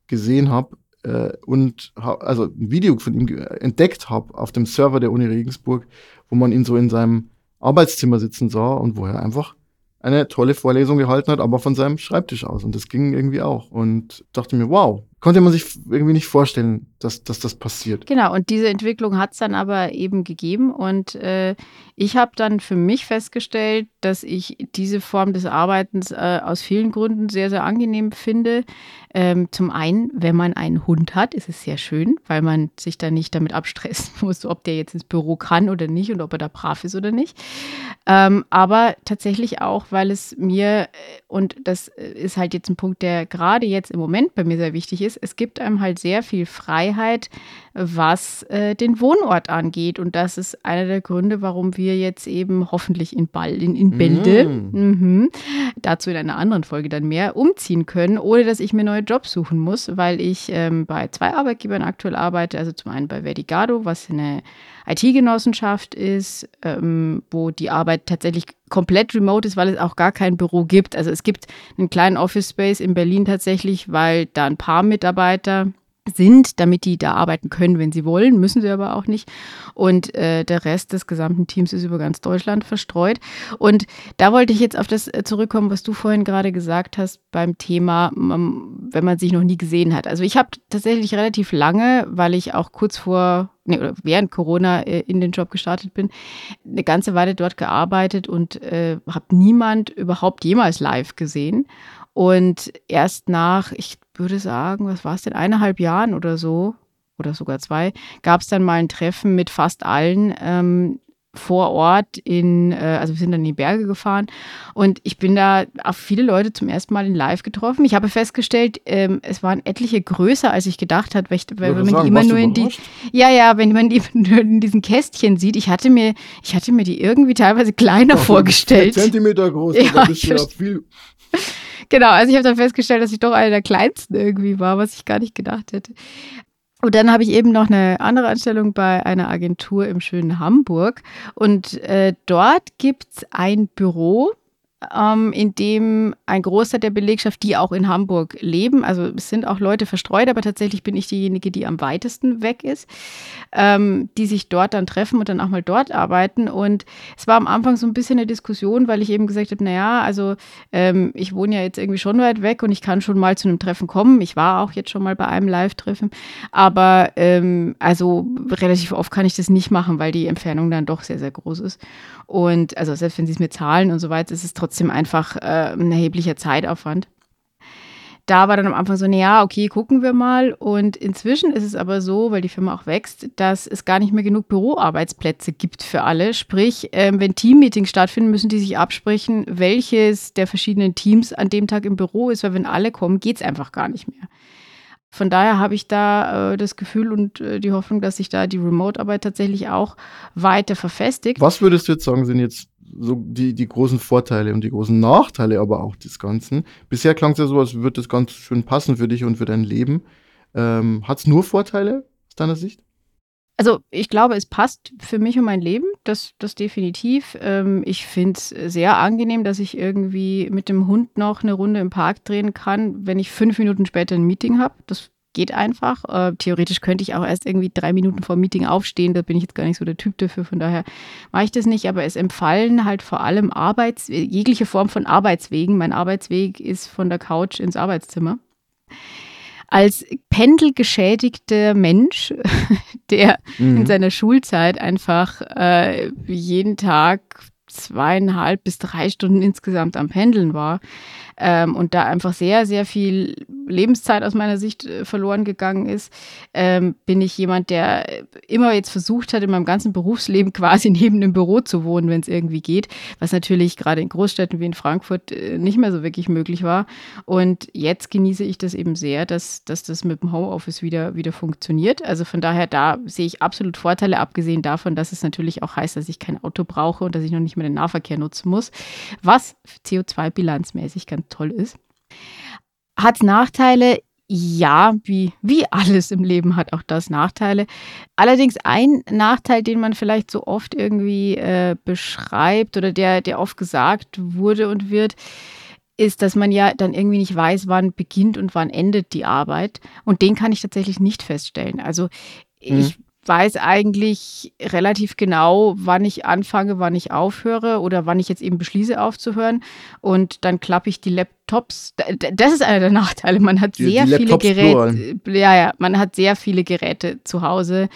gesehen habe äh, und ha also ein Video von ihm entdeckt habe auf dem Server der Uni Regensburg, wo man ihn so in seinem Arbeitszimmer sitzen sah und wo er einfach eine tolle Vorlesung gehalten hat, aber von seinem Schreibtisch aus. Und das ging irgendwie auch. Und dachte mir, wow, konnte man sich irgendwie nicht vorstellen, dass, dass das passiert. Genau, und diese Entwicklung hat es dann aber eben gegeben. Und äh, ich habe dann für mich festgestellt, dass ich diese Form des Arbeitens äh, aus vielen Gründen sehr, sehr angenehm finde. Ähm, zum einen, wenn man einen Hund hat, ist es sehr schön, weil man sich dann nicht damit abstressen *laughs* muss, ob der jetzt ins Büro kann oder nicht und ob er da brav ist oder nicht. Ähm, aber tatsächlich auch, weil es mir, äh, und das äh, ist halt jetzt ein Punkt, der gerade jetzt im Moment bei mir sehr wichtig ist, es gibt einem halt sehr viel Freiheit, was äh, den Wohnort angeht. Und das ist einer der Gründe, warum wir jetzt eben hoffentlich in Ball, in, in Bälde, mm. mhm, dazu in einer anderen Folge dann mehr, umziehen können, ohne dass ich mir neue Jobs suchen muss, weil ich ähm, bei zwei Arbeitgebern aktuell arbeite. Also zum einen bei Verdigado, was eine IT-Genossenschaft ist, ähm, wo die Arbeit tatsächlich komplett remote ist, weil es auch gar kein Büro gibt. Also es gibt einen kleinen Office Space in Berlin tatsächlich, weil da ein paar Mitarbeiter sind, damit die da arbeiten können, wenn sie wollen, müssen sie aber auch nicht. Und äh, der Rest des gesamten Teams ist über ganz Deutschland verstreut. Und da wollte ich jetzt auf das äh, zurückkommen, was du vorhin gerade gesagt hast beim Thema, wenn man sich noch nie gesehen hat. Also ich habe tatsächlich relativ lange, weil ich auch kurz vor nee, oder während Corona äh, in den Job gestartet bin, eine ganze Weile dort gearbeitet und äh, habe niemand überhaupt jemals live gesehen. Und erst nach, ich würde sagen, was war es denn, eineinhalb Jahren oder so, oder sogar zwei, gab es dann mal ein Treffen mit fast allen ähm, vor Ort in, äh, also wir sind dann in die Berge gefahren und ich bin da auf viele Leute zum ersten Mal in Live getroffen. Ich habe festgestellt, ähm, es waren etliche größer, als ich gedacht habe, weil, weil wenn man sagen, die immer nur in die, ja, ja, wenn man die *laughs* nur in diesen Kästchen sieht, ich hatte mir, ich hatte mir die irgendwie teilweise kleiner vorgestellt. Zentimeter groß, *laughs* ja, da bist du ja viel. Genau, also ich habe dann festgestellt, dass ich doch eine der kleinsten irgendwie war, was ich gar nicht gedacht hätte. Und dann habe ich eben noch eine andere Anstellung bei einer Agentur im schönen Hamburg. Und äh, dort gibt es ein Büro, ähm, in dem ein Großteil der Belegschaft, die auch in Hamburg leben, also es sind auch Leute verstreut, aber tatsächlich bin ich diejenige, die am weitesten weg ist, ähm, die sich dort dann treffen und dann auch mal dort arbeiten. Und es war am Anfang so ein bisschen eine Diskussion, weil ich eben gesagt habe, naja, also ähm, ich wohne ja jetzt irgendwie schon weit weg und ich kann schon mal zu einem Treffen kommen. Ich war auch jetzt schon mal bei einem Live-Treffen, aber also relativ oft kann ich das nicht machen, weil die Entfernung dann doch sehr, sehr groß ist. Und also selbst wenn sie es mir zahlen und so weiter, ist es trotzdem einfach äh, ein erheblicher Zeitaufwand. Da war dann am Anfang so, naja, okay, gucken wir mal. Und inzwischen ist es aber so, weil die Firma auch wächst, dass es gar nicht mehr genug Büroarbeitsplätze gibt für alle. Sprich, äh, wenn Teammeetings stattfinden, müssen die sich absprechen, welches der verschiedenen Teams an dem Tag im Büro ist, weil wenn alle kommen, geht es einfach gar nicht mehr. Von daher habe ich da äh, das Gefühl und äh, die Hoffnung, dass sich da die Remote-Arbeit tatsächlich auch weiter verfestigt. Was würdest du jetzt sagen, sind jetzt so die, die großen Vorteile und die großen Nachteile aber auch des Ganzen? Bisher klang es ja so, als würde das ganz schön passen für dich und für dein Leben. Ähm, Hat es nur Vorteile aus deiner Sicht? Also ich glaube, es passt für mich und mein Leben, das, das definitiv. Ähm, ich finde es sehr angenehm, dass ich irgendwie mit dem Hund noch eine Runde im Park drehen kann, wenn ich fünf Minuten später ein Meeting habe. Das geht einfach. Äh, theoretisch könnte ich auch erst irgendwie drei Minuten vor dem Meeting aufstehen. Da bin ich jetzt gar nicht so der Typ dafür. Von daher mache ich das nicht. Aber es empfallen halt vor allem Arbeits jegliche Form von Arbeitswegen. Mein Arbeitsweg ist von der Couch ins Arbeitszimmer als pendelgeschädigter Mensch, *laughs* der mhm. in seiner Schulzeit einfach äh, jeden Tag zweieinhalb bis drei Stunden insgesamt am Pendeln war, ähm, und da einfach sehr, sehr viel Lebenszeit aus meiner Sicht äh, verloren gegangen ist, ähm, bin ich jemand, der immer jetzt versucht hat, in meinem ganzen Berufsleben *laughs* quasi neben dem Büro zu wohnen, wenn es irgendwie geht, was natürlich gerade in Großstädten wie in Frankfurt äh, nicht mehr so wirklich möglich war. Und jetzt genieße ich das eben sehr, dass, dass das mit dem Homeoffice wieder, wieder funktioniert. Also von daher, da sehe ich absolut Vorteile, abgesehen davon, dass es natürlich auch heißt, dass ich kein Auto brauche und dass ich noch nicht mehr den Nahverkehr nutzen muss, was CO2-bilanzmäßig ganz toll ist. Hat Nachteile? Ja, wie, wie alles im Leben hat auch das Nachteile. Allerdings ein Nachteil, den man vielleicht so oft irgendwie äh, beschreibt oder der, der oft gesagt wurde und wird, ist, dass man ja dann irgendwie nicht weiß, wann beginnt und wann endet die Arbeit. Und den kann ich tatsächlich nicht feststellen. Also ich weiß eigentlich relativ genau, wann ich anfange, wann ich aufhöre oder wann ich jetzt eben beschließe aufzuhören. Und dann klappe ich die Laptops. Das ist einer der Nachteile. Man hat sehr die viele Geräte. Ja, ja, man hat sehr viele Geräte zu Hause.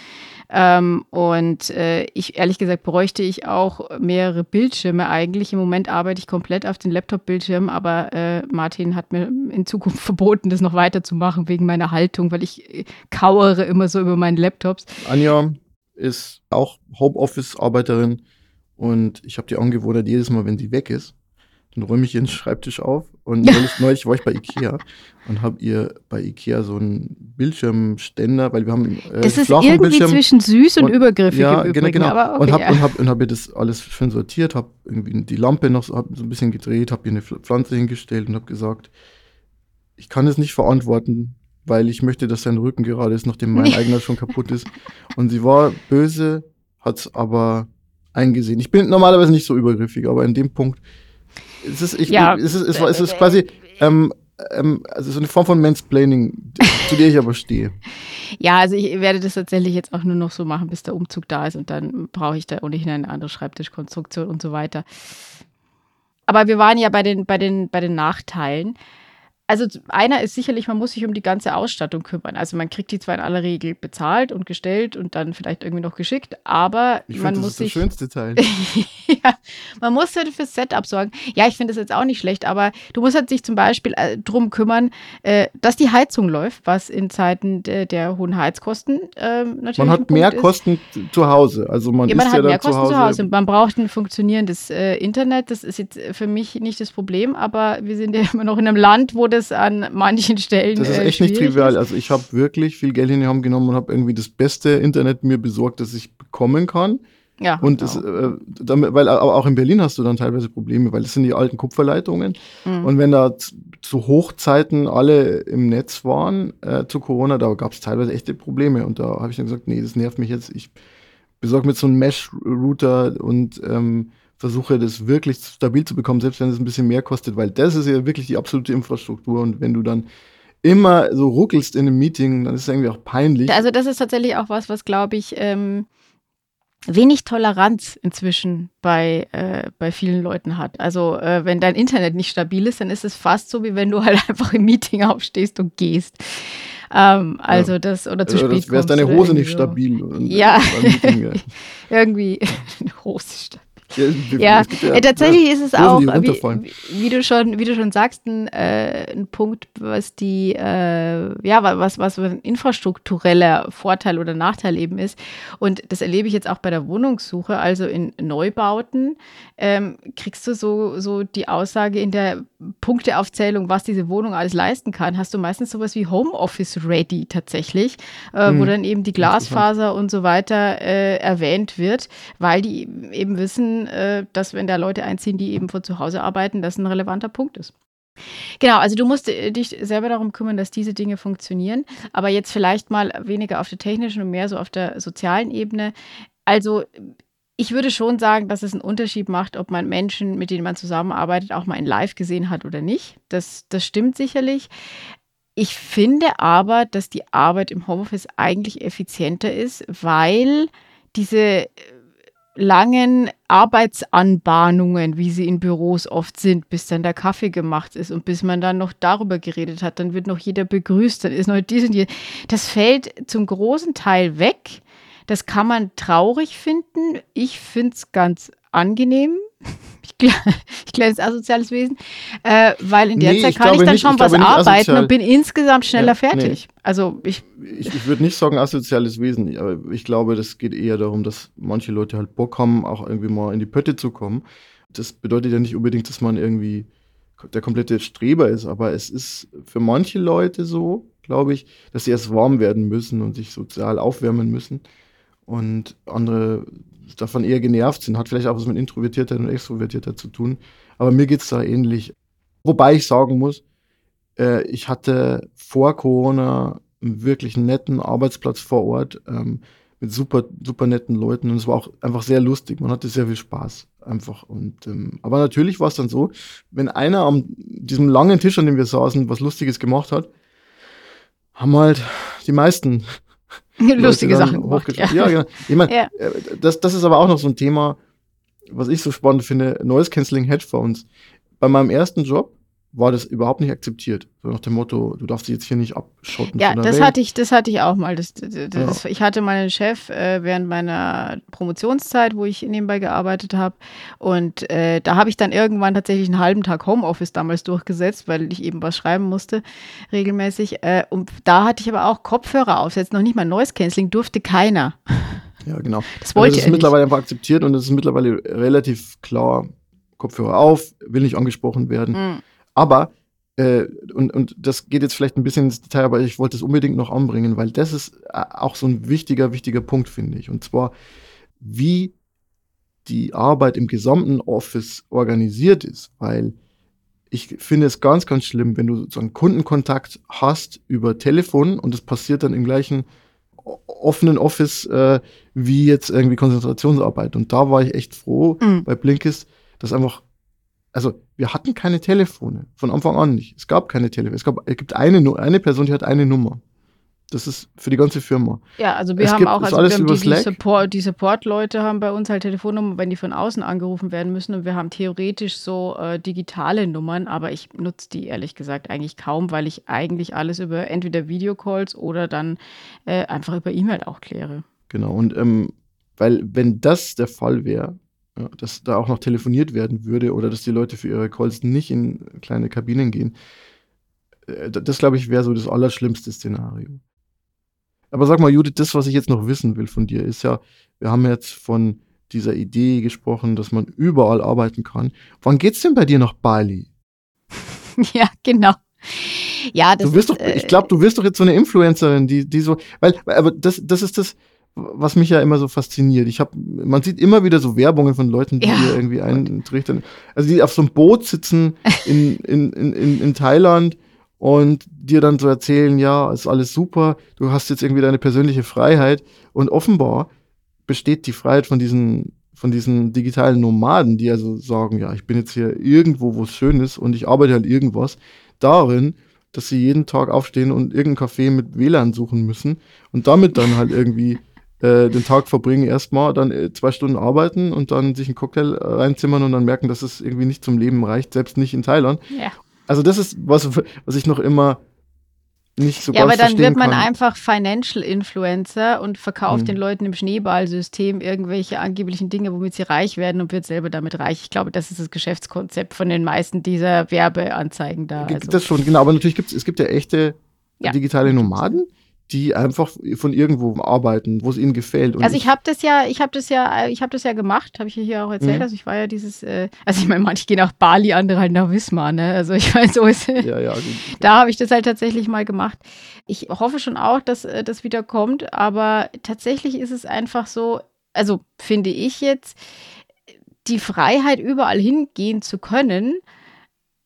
Ähm, und äh, ich ehrlich gesagt bräuchte ich auch mehrere Bildschirme eigentlich. Im Moment arbeite ich komplett auf den Laptop-Bildschirm, aber äh, Martin hat mir in Zukunft *laughs* verboten, das noch weiterzumachen wegen meiner Haltung, weil ich äh, kauere immer so über meinen Laptops. Anja ist auch Homeoffice-Arbeiterin und ich habe die Angewohnheit, jedes Mal, wenn sie weg ist, dann räume ich ihren *laughs* Schreibtisch auf und neulich, neulich war ich bei Ikea und habe ihr bei Ikea so einen Bildschirmständer, weil wir haben äh, Das ist irgendwie Bildschirm zwischen süß und, und übergriffig ja, im genau, Übrigen, genau. aber okay, und habe ja. und hab, und hab ihr das alles schön sortiert, habe irgendwie die Lampe noch so, hab so ein bisschen gedreht, habe ihr eine Pflanze hingestellt und habe gesagt, ich kann es nicht verantworten, weil ich möchte, dass sein Rücken gerade ist, nachdem mein eigener schon kaputt ist. Und sie war böse, hat es aber eingesehen. Ich bin normalerweise nicht so übergriffig, aber in dem Punkt ist es, ich, Ja. es ist, es, es ist quasi ähm, ähm, also so eine Form von Mansplaining, zu der ich aber stehe. *laughs* Ja, also ich werde das tatsächlich jetzt auch nur noch so machen, bis der Umzug da ist und dann brauche ich da ohnehin eine andere Schreibtischkonstruktion und so weiter. Aber wir waren ja bei den, bei den, bei den Nachteilen. Also einer ist sicherlich, man muss sich um die ganze Ausstattung kümmern. Also man kriegt die zwar in aller Regel bezahlt und gestellt und dann vielleicht irgendwie noch geschickt, aber Ich man finde, das muss ist der sich schönste Teil. *laughs* ja, man muss halt fürs Setup sorgen. Ja, ich finde das jetzt auch nicht schlecht, aber du musst halt sich zum Beispiel äh, drum kümmern, äh, dass die Heizung läuft, was in Zeiten der, der hohen Heizkosten ähm, natürlich Man hat mehr ist. Kosten zu Hause. Also man Ja, ist man ja hat da mehr zu Kosten Hause. zu Hause. Man braucht ein funktionierendes äh, Internet. Das ist jetzt äh, für mich nicht das Problem, aber wir sind ja *laughs* immer noch in einem Land, wo das an manchen Stellen. Das ist äh, echt nicht trivial. Ist. Also ich habe wirklich viel Geld in die Hand genommen und habe irgendwie das beste Internet mir besorgt, das ich bekommen kann. Ja, Und genau. es, äh, damit, weil auch in Berlin hast du dann teilweise Probleme, weil es sind die alten Kupferleitungen. Mhm. Und wenn da zu Hochzeiten alle im Netz waren äh, zu Corona, da gab es teilweise echte Probleme. Und da habe ich dann gesagt, nee, das nervt mich jetzt. Ich besorge mir so einen Mesh-Router und ähm, versuche das wirklich stabil zu bekommen, selbst wenn es ein bisschen mehr kostet, weil das ist ja wirklich die absolute Infrastruktur. Und wenn du dann immer so ruckelst in einem Meeting, dann ist es irgendwie auch peinlich. Also das ist tatsächlich auch was, was glaube ich ähm, wenig Toleranz inzwischen bei, äh, bei vielen Leuten hat. Also äh, wenn dein Internet nicht stabil ist, dann ist es fast so, wie wenn du halt *laughs* einfach im Meeting aufstehst und gehst. Ähm, also das oder zu Also, spät das wäre deine Hose nicht so. stabil. Ja. ja. *laughs* Irgendwie *laughs* eine Hose stabil. Ja, Ja, äh, tatsächlich ist es auch, wie, wie, du schon, wie du schon sagst, ein, äh, ein Punkt, was die, äh, ja, wa- was, was ein infrastruktureller Vorteil oder Nachteil eben ist. Und das erlebe ich jetzt auch bei der Wohnungssuche, also in Neubauten, ähm, kriegst du so, so die Aussage in der Punkteaufzählung, was diese Wohnung alles leisten kann, hast du meistens sowas wie Homeoffice Ready tatsächlich, äh, wo Hm. dann eben die Glasfaser und so weiter äh, erwähnt wird, weil die eben wissen, äh, dass wenn da Leute einziehen, die eben von zu Hause arbeiten, das ein relevanter Punkt ist. Genau, also du musst äh, dich selber darum kümmern, dass diese Dinge funktionieren, aber jetzt vielleicht mal weniger auf der technischen und mehr so auf der sozialen Ebene. Also ich würde schon sagen, dass es einen Unterschied macht, ob man Menschen, mit denen man zusammenarbeitet, auch mal in Live gesehen hat oder nicht. Das, das stimmt sicherlich. Ich finde aber, dass die Arbeit im Homeoffice eigentlich effizienter ist, weil diese äh, langen Arbeitsanbahnungen, wie sie in Büros oft sind, bis dann der Kaffee gemacht ist und bis man dann noch darüber geredet hat, dann wird noch jeder begrüßt, dann ist noch dies und jenes. Das fällt zum großen Teil weg. Das kann man traurig finden. Ich finde es ganz angenehm. *laughs* Ich, kle- ich kleines asoziales Wesen, äh, weil in der Nee, Zeit ich kann ich glaube dann nicht- schon ich was glaube arbeiten asozial. und bin insgesamt schneller Ja, fertig. Also ich, Ich, ich würde nicht sagen asoziales Wesen, aber ich glaube, das geht eher darum, dass manche Leute halt Bock haben, auch irgendwie mal in die Pötte zu kommen. Das bedeutet ja nicht unbedingt, dass man irgendwie der komplette Streber ist, aber es ist für manche Leute so, glaube ich, dass sie erst warm werden müssen und sich sozial aufwärmen müssen und andere davon eher genervt sind. Hat vielleicht auch was mit Introvertiertheit und Extrovertiertheit zu tun, aber mir geht es da ähnlich. Wobei ich sagen muss, äh, ich hatte vor Corona einen wirklich netten Arbeitsplatz vor Ort ähm, mit super, super netten Leuten und es war auch einfach sehr lustig. Man hatte sehr viel Spaß einfach. Und, ähm, aber natürlich war es dann so, wenn einer am diesem langen Tisch, an dem wir saßen, was Lustiges gemacht hat, haben halt die meisten *laughs* lustige Sachen gemacht. hochgeschrieben. Ja, genau. Ich meine, Ja. äh, das, das ist aber auch noch so ein Thema, was ich so spannend finde, Noise Cancelling Headphones. Bei meinem ersten Job war das überhaupt nicht akzeptiert. So nach dem Motto, du darfst dich jetzt hier nicht abschotten. Ja, das Welt. hatte ich, das hatte ich auch mal. Das, das, das, Ich hatte meinen Chef äh, während meiner Promotionszeit, wo ich nebenbei gearbeitet habe. Und äh, da habe ich dann irgendwann tatsächlich einen halben Tag Homeoffice damals durchgesetzt, weil ich eben was schreiben musste, regelmäßig. Äh, und da hatte ich aber auch Kopfhörer aufsetzen, noch nicht mal Noise Cancelling, durfte keiner. *laughs* Ja, genau. Das wollte also das ist mittlerweile einfach akzeptiert und es ist mittlerweile relativ klar, Kopfhörer auf, will nicht angesprochen werden. Mhm. Aber, äh, und, und das geht jetzt vielleicht ein bisschen ins Detail, aber ich wollte es unbedingt noch anbringen, weil das ist äh, auch so ein wichtiger, wichtiger Punkt, finde ich. Und zwar, wie die Arbeit im gesamten Office organisiert ist, weil ich finde es ganz, ganz schlimm, wenn du so einen Kundenkontakt hast über Telefon und es passiert dann im gleichen offenen Office äh, wie jetzt irgendwie Konzentrationsarbeit. Und da war ich echt froh mhm. bei Blinkist, dass einfach, also wir hatten keine Telefone, von Anfang an nicht. Es gab keine Telefone. Es, gab, es gibt eine, eine Person, die hat eine Nummer. Das ist für die ganze Firma. Ja, also wir es haben gibt, auch, also wir haben die, die, Support, die Support-Leute haben bei uns halt Telefonnummern, wenn die von außen angerufen werden müssen. Und wir haben theoretisch so äh, digitale Nummern, aber ich nutze die ehrlich gesagt eigentlich kaum, weil ich eigentlich alles über entweder Videocalls oder dann äh, einfach über E-Mail auch kläre. Genau, und ähm, weil wenn das der Fall wäre, ja, dass da auch noch telefoniert werden würde oder dass die Leute für ihre Calls nicht in kleine Kabinen gehen, äh, das glaube ich wäre so das allerschlimmste Szenario. Aber sag mal, Judith, das, was ich jetzt noch wissen will von dir, ist ja, wir haben jetzt von dieser Idee gesprochen, dass man überall arbeiten kann. Wann geht's denn bei dir nach Bali? *laughs* ja, genau. Ja, das du wirst ist, doch, ich glaube, du wirst doch jetzt so eine Influencerin, die, die so, weil, aber das, das ist das, was mich ja immer so fasziniert. Ich habe, man sieht immer wieder so Werbungen von Leuten, die ja. hier irgendwie eintrichtern. Also die auf so einem Boot sitzen in, in, in, in, in Thailand und dir dann so erzählen, ja, ist alles super, du hast jetzt irgendwie deine persönliche Freiheit und offenbar besteht die Freiheit von diesen von diesen digitalen Nomaden, die also sagen, ja, ich bin jetzt hier irgendwo, wo es schön ist und ich arbeite halt irgendwas, darin, dass sie jeden Tag aufstehen und irgendein Café mit WLAN suchen müssen und damit dann halt irgendwie *laughs* äh, den Tag verbringen, erstmal dann äh, zwei Stunden arbeiten und dann sich einen Cocktail reinzimmern und dann merken, dass es irgendwie nicht zum Leben reicht, selbst nicht in Thailand. Ja. Also das ist was, was ich noch immer nicht so ja, ganz aber dann wird man kann. einfach Financial Influencer und verkauft hm. den Leuten im Schneeballsystem irgendwelche angeblichen Dinge, womit sie reich werden und wird selber damit reich. Ich glaube, das ist das Geschäftskonzept von den meisten dieser Werbeanzeigen da. Also. Das schon, genau. Aber natürlich gibt es, es gibt ja echte ja. digitale Nomaden, die einfach von irgendwo arbeiten, wo es ihnen gefällt. Und also ich habe das ja, ich habe das ja, ich habe das ja gemacht, habe ich hier auch erzählt. Mhm. Also ich war ja dieses, äh, also ich meine, manche gehen nach Bali, andere halt nach Wismar, ne? Also ich *laughs* weiß so ist. Ja, ja. da habe ich das halt tatsächlich mal gemacht. Ich hoffe schon auch, dass äh, das wieder kommt, aber tatsächlich ist es einfach so, also finde ich jetzt, die Freiheit überall hingehen zu können,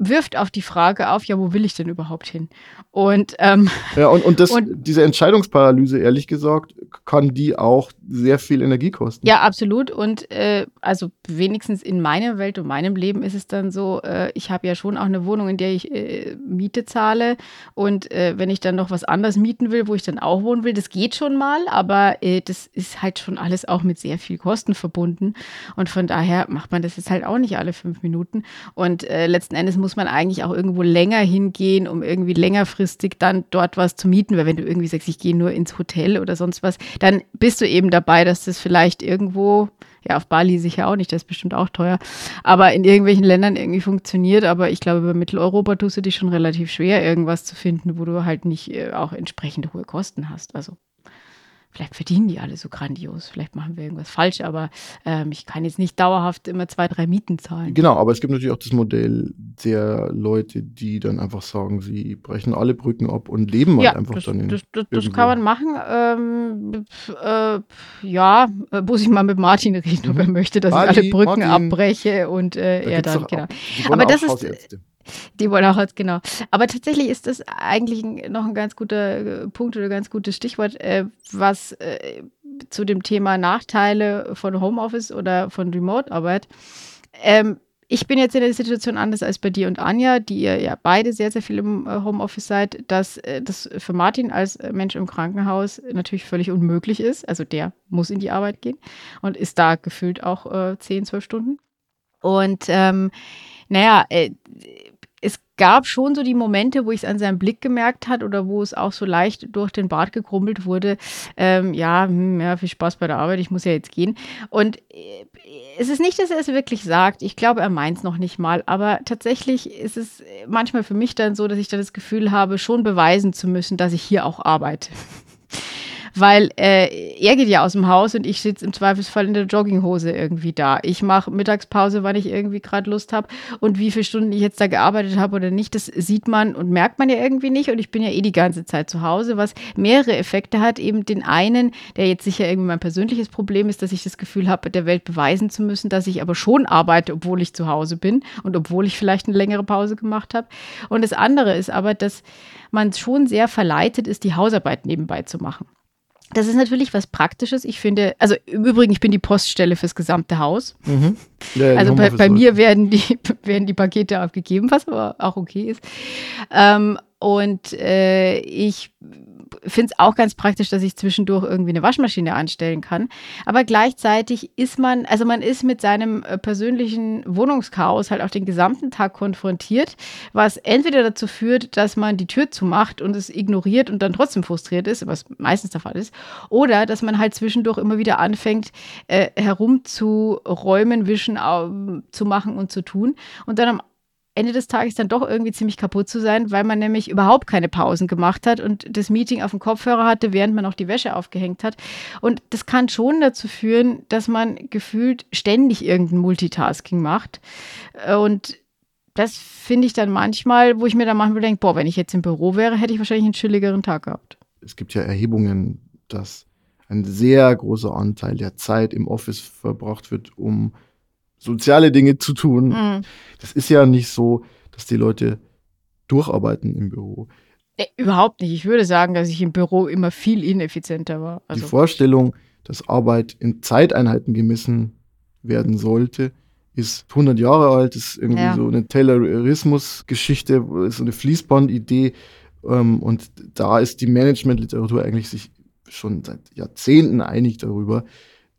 wirft auf die Frage auf, ja, wo will ich denn überhaupt hin? Und, ähm, ja, und, und, das, und diese Entscheidungsparalyse, ehrlich gesagt, kann die auch sehr viel Energie kosten. Ja, absolut. Und äh, also wenigstens in meiner Welt und meinem Leben ist es dann so, äh, ich habe ja schon auch eine Wohnung, in der ich äh, Miete zahle. Und äh, wenn ich dann noch was anderes mieten will, wo ich dann auch wohnen will, das geht schon mal, aber äh, das ist halt schon alles auch mit sehr viel Kosten verbunden. Und von daher macht man das jetzt halt auch nicht alle fünf Minuten. Und äh, letzten Endes muss man eigentlich auch irgendwo länger hingehen, um irgendwie längerfristig dann dort was zu mieten, weil wenn du irgendwie sagst, ich gehe nur ins Hotel oder sonst was, dann bist du eben dabei, dass das vielleicht irgendwo, ja, auf Bali sicher auch nicht, das ist bestimmt auch teuer, aber in irgendwelchen Ländern irgendwie funktioniert. Aber ich glaube, über Mitteleuropa tust du dich schon relativ schwer, irgendwas zu finden, wo du halt nicht äh, auch entsprechend hohe Kosten hast. Also vielleicht verdienen die alle so grandios, vielleicht machen wir irgendwas falsch, aber ähm, ich kann jetzt nicht dauerhaft immer zwei, drei Mieten zahlen. Genau, aber es gibt natürlich auch das Modell der Leute, die dann einfach sagen, sie brechen alle Brücken ab und leben halt ja, einfach das, dann in das, das, das kann man machen. Ähm, äh, ja, äh, muss ich mal mit Martin reden, ob er mhm. möchte, dass Bali, ich alle Brücken Martin. abbreche und äh, er dann, genau. Aber das ist die wollen auch als, genau. Aber tatsächlich ist das eigentlich noch ein ganz guter äh, Punkt oder ganz gutes Stichwort, äh, was äh, zu dem Thema Nachteile von Homeoffice oder von Remote-Arbeit. Ähm, ich bin jetzt in der Situation anders als bei dir und Anja, die ihr ja beide sehr, sehr viel im äh, Homeoffice seid, dass äh, das für Martin als Mensch im Krankenhaus natürlich völlig unmöglich ist. Also der muss in die Arbeit gehen und ist da gefühlt auch äh, 10, 12 Stunden. Und ähm, naja, äh, es gab schon so die Momente, wo ich es an seinem Blick gemerkt hat oder wo es auch so leicht durch den Bart gekrummelt wurde. Ähm, ja, hm, ja, viel Spaß bei der Arbeit, ich muss ja jetzt gehen. Und äh, es ist nicht, dass er es wirklich sagt. Ich glaube, er meint es noch nicht mal. Aber tatsächlich ist es manchmal für mich dann so, dass ich dann das Gefühl habe, schon beweisen zu müssen, dass ich hier auch arbeite. Weil äh, er geht ja aus dem Haus und ich sitze im Zweifelsfall in der Jogginghose irgendwie da. Ich mache Mittagspause, wann ich irgendwie gerade Lust habe und wie viele Stunden ich jetzt da gearbeitet habe oder nicht, das sieht man und merkt man ja irgendwie nicht und ich bin ja eh die ganze Zeit zu Hause, was mehrere Effekte hat. Eben den einen, der jetzt sicher irgendwie mein persönliches Problem ist, dass ich das Gefühl habe, der Welt beweisen zu müssen, dass ich aber schon arbeite, obwohl ich zu Hause bin und obwohl ich vielleicht eine längere Pause gemacht habe. Und das andere ist aber, dass man schon sehr verleitet ist, die Hausarbeit nebenbei zu machen. Das ist natürlich was Praktisches. Ich finde, also im Übrigen, ich bin die Poststelle fürs gesamte Haus. Mhm. Ja, also bei, bei mir werden die, *laughs* werden die Pakete abgegeben, was aber auch okay ist. Ähm, und äh, ich finde es auch ganz praktisch, dass ich zwischendurch irgendwie eine Waschmaschine anstellen kann. Aber gleichzeitig ist man, also man ist mit seinem äh, persönlichen Wohnungschaos halt auch den gesamten Tag konfrontiert, was entweder dazu führt, dass man die Tür zumacht und es ignoriert und dann trotzdem frustriert ist, was meistens der Fall ist, oder dass man halt zwischendurch immer wieder anfängt, äh, herumzuräumen, wischen, äh, zu machen und zu tun und dann am Ende des Tages dann doch irgendwie ziemlich kaputt zu sein, weil man nämlich überhaupt keine Pausen gemacht hat und das Meeting auf dem Kopfhörer hatte, während man auch die Wäsche aufgehängt hat. Und das kann schon dazu führen, dass man gefühlt ständig irgendein Multitasking macht. Und das finde ich dann manchmal, wo ich mir dann manchmal denke, boah, wenn ich jetzt im Büro wäre, hätte ich wahrscheinlich einen chilligeren Tag gehabt. Es gibt ja Erhebungen, dass ein sehr großer Anteil der Zeit im Office verbracht wird, um soziale Dinge zu tun. Mhm. Das ist ja nicht so, dass die Leute durcharbeiten im Büro. Nee, überhaupt nicht. Ich würde sagen, dass ich im Büro immer viel ineffizienter war. Also die Vorstellung, dass Arbeit in Zeiteinheiten gemessen werden sollte, ist 100 Jahre alt, ist irgendwie ja. so eine Taylorismus-Geschichte, so eine Fließband-Idee. Ähm, und da ist die Management-Literatur eigentlich sich schon seit Jahrzehnten einig darüber,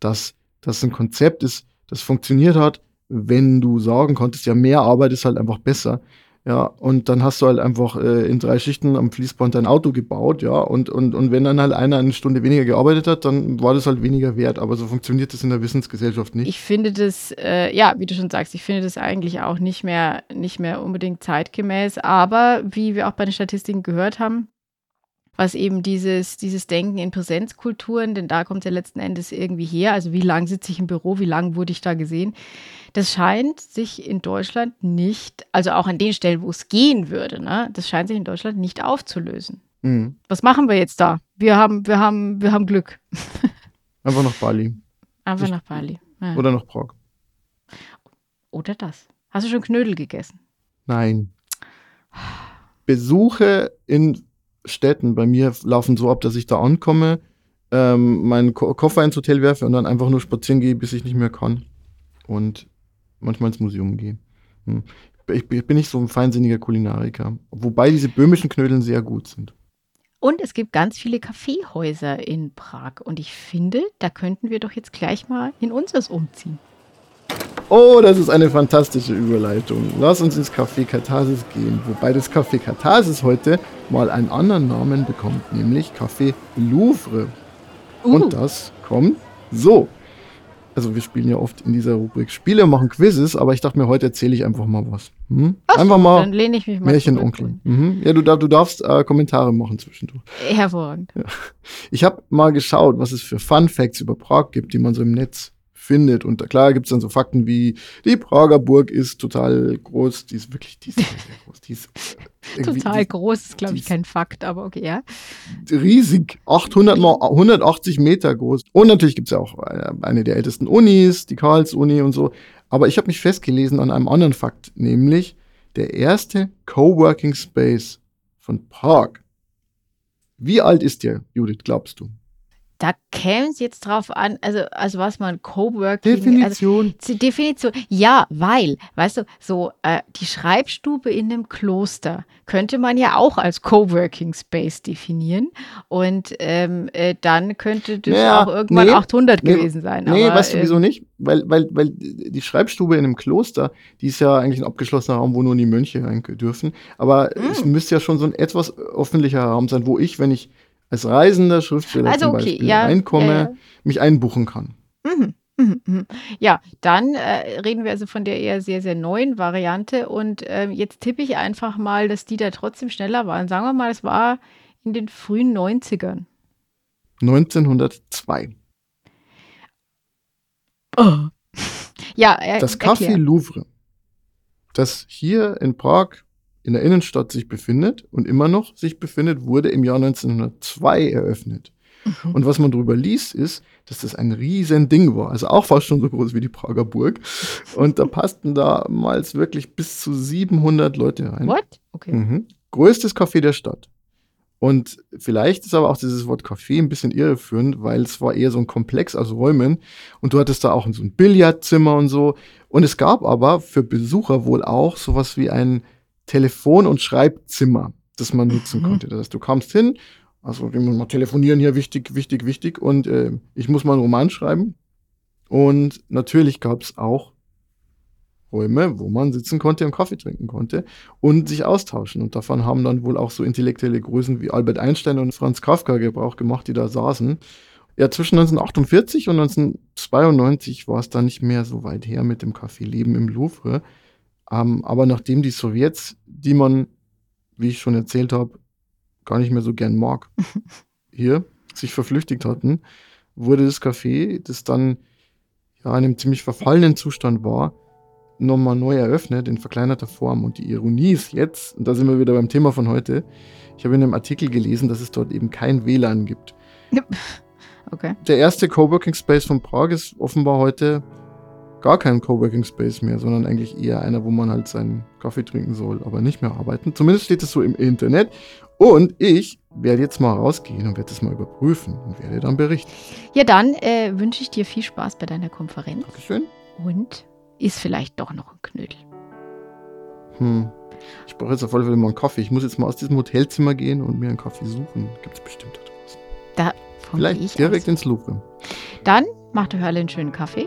dass das ein Konzept ist, das funktioniert hat, wenn du sagen konntest, ja, mehr Arbeit ist halt einfach besser. Ja, und dann hast du halt einfach äh, in drei Schichten am Fließband dein Auto gebaut, ja, und, und, und wenn dann halt einer eine Stunde weniger gearbeitet hat, dann war das halt weniger wert. Aber so funktioniert das in der Wissensgesellschaft nicht. Ich finde das, äh, ja, wie du schon sagst, ich finde das eigentlich auch nicht mehr, nicht mehr unbedingt zeitgemäß. Aber wie wir auch bei den Statistiken gehört haben, was eben dieses, dieses Denken in Präsenzkulturen, denn da kommt ja letzten Endes irgendwie her. Also wie lange sitze ich im Büro, wie lange wurde ich da gesehen? Das scheint sich in Deutschland nicht, also auch an den Stellen, wo es gehen würde, ne, das scheint sich in Deutschland nicht aufzulösen. Mhm. Was machen wir jetzt da? Wir haben, wir haben, wir haben Glück. *laughs* Einfach nach Bali. Einfach ich, nach Bali. Ja. Oder nach Prag. Oder das. Hast du schon Knödel gegessen? Nein. Besuche in Städten bei mir laufen so ab, dass ich da ankomme, ähm, meinen Ko Koffer ins Hotel werfe und dann einfach nur spazieren gehe, bis ich nicht mehr kann. Und manchmal ins Museum gehe. Hm. Ich, ich, bin nicht so ein feinsinniger Kulinariker, wobei diese böhmischen Knödeln sehr gut sind. Und es gibt ganz viele Kaffeehäuser in Prag. Und ich finde, da könnten wir doch jetzt gleich mal in unseres umziehen. Oh, das ist eine fantastische Überleitung. Lass uns ins Café Katharsis gehen. Wobei das Café Katharsis heute mal einen anderen Namen bekommt, nämlich Café Louvre. Uh. Und das kommt so. Also wir spielen ja oft in dieser Rubrik Spiele, machen Quizzes, aber ich dachte mir, heute erzähle ich einfach mal was. Hm? Ach, einfach mal, dann lehne ich mich mal Märchenonkel. Mhm. Ja, du, du darfst äh, Kommentare machen zwischendurch. Hervorragend. Ja. Ich habe mal geschaut, was es für Fun Facts über Prag gibt, die man so im Netz findet. Und klar gibt es dann so Fakten wie, die Prager Burg ist total groß, die ist wirklich, die ist sehr, groß. Die ist *laughs* total die, groß ist, glaube ich, kein Fakt, aber okay, ja. Riesig, 800 mal 180 Meter groß. Und natürlich gibt es ja auch äh, eine der ältesten Unis, die Karls-Uni und so. Aber ich habe mich festgelesen an einem anderen Fakt, nämlich der erste Coworking Space von Prag. Wie alt ist der, Judith, glaubst du? Da käme es jetzt drauf an, also, also was man Coworking. Definition. Also, Definition. Ja, weil, weißt du, so äh, die Schreibstube in einem Kloster könnte man ja auch als Coworking Space definieren. Und ähm, äh, dann könnte das naja, auch irgendwann nee, 800 nee, gewesen sein. Nee, aber, weißt du wieso äh, nicht? Weil, weil, weil die Schreibstube in einem Kloster, die ist ja eigentlich ein abgeschlossener Raum, wo nur die Mönche rein dürfen. Aber mm. es müsste ja schon so ein etwas öffentlicher Raum sein, wo ich, wenn ich als reisender Schriftsteller also, zum Beispiel ja, reinkomme, ja, mich einbuchen kann. Mhm, mhm. Mhm. Ja, dann äh, reden wir also von der eher sehr, sehr neuen Variante. Und äh, jetzt tippe ich einfach mal, dass die da trotzdem schneller waren. Sagen wir mal, es war in den frühen 90ern. 1902. Oh. *laughs* Ja, äh, Das Café. Louvre, das hier in Prag in der Innenstadt sich befindet und immer noch sich befindet, wurde im Jahr 1902 eröffnet. Mhm. Und was man darüber liest, ist, dass das ein riesen Ding war. Also auch fast schon so groß wie die Prager Burg. Und da passten damals wirklich bis zu 700 Leute rein. What? Okay. Mhm. Größtes Café der Stadt. Und vielleicht ist aber auch dieses Wort Café ein bisschen irreführend, weil es war eher so ein Komplex aus Räumen und du hattest da auch so ein Billardzimmer und so. Und es gab aber für Besucher wohl auch sowas wie ein Telefon- und Schreibzimmer, das man nutzen Mhm. konnte. Das heißt, du kamst hin, also wir müssen mal telefonieren hier, wichtig, wichtig, wichtig und äh, ich muss mal einen Roman schreiben. Und natürlich gab es auch Räume, wo man sitzen konnte und Kaffee trinken konnte und sich austauschen. Und davon haben dann wohl auch so intellektuelle Größen wie Albert Einstein und Franz Kafka Gebrauch gemacht, die da saßen. Ja, zwischen 1948 und 1992 war es dann nicht mehr so weit her mit dem Kaffeeleben im Louvre. Ähm, aber nachdem die Sowjets, die man, wie ich schon erzählt habe, gar nicht mehr so gern mag, *laughs* hier sich verflüchtigt hatten, wurde das Café, das dann ja in einem ziemlich verfallenen Zustand war, nochmal neu eröffnet in verkleinerter Form. Und die Ironie ist jetzt, und da sind wir wieder beim Thema von heute, ich habe in einem Artikel gelesen, dass es dort eben kein WLAN gibt. *laughs* Okay. Der erste Coworking Space von Prag ist offenbar heute gar kein Coworking Space mehr, sondern eigentlich eher einer, wo man halt seinen Kaffee trinken soll, aber nicht mehr arbeiten. Zumindest steht es so im Internet. Und ich werde jetzt mal rausgehen und werde das mal überprüfen und werde dann berichten. Ja, dann äh, wünsche ich dir viel Spaß bei deiner Konferenz Dankeschön. und ist vielleicht doch noch ein Knödel. Hm. Ich brauche jetzt auf alle Fälle mal einen Kaffee. Ich muss jetzt mal aus diesem Hotelzimmer gehen und mir einen Kaffee suchen. Gibt es bestimmt da draußen. Ich Vielleicht direkt aus. ins Louvre. Dann macht der Hörle einen schönen Kaffee.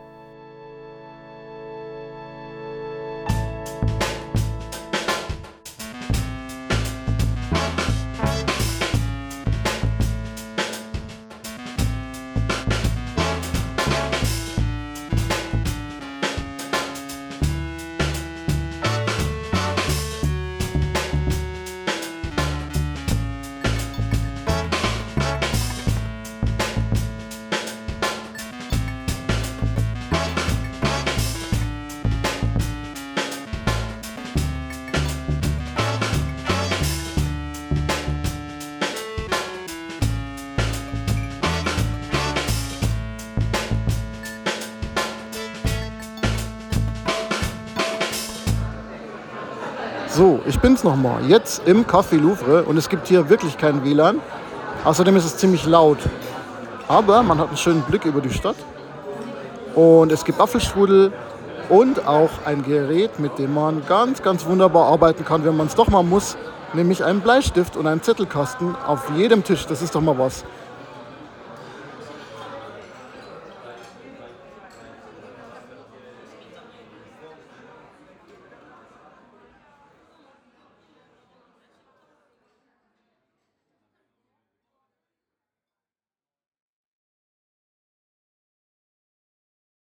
Nochmal. Jetzt im Café Louvre und es gibt hier wirklich kein WLAN. Außerdem ist es ziemlich laut. Aber man hat einen schönen Blick über die Stadt. Und es gibt Apfelstrudel und auch ein Gerät, mit dem man ganz, ganz wunderbar arbeiten kann, wenn man es doch mal muss. Nämlich einen Bleistift und einen Zettelkasten auf jedem Tisch. Das ist doch mal was.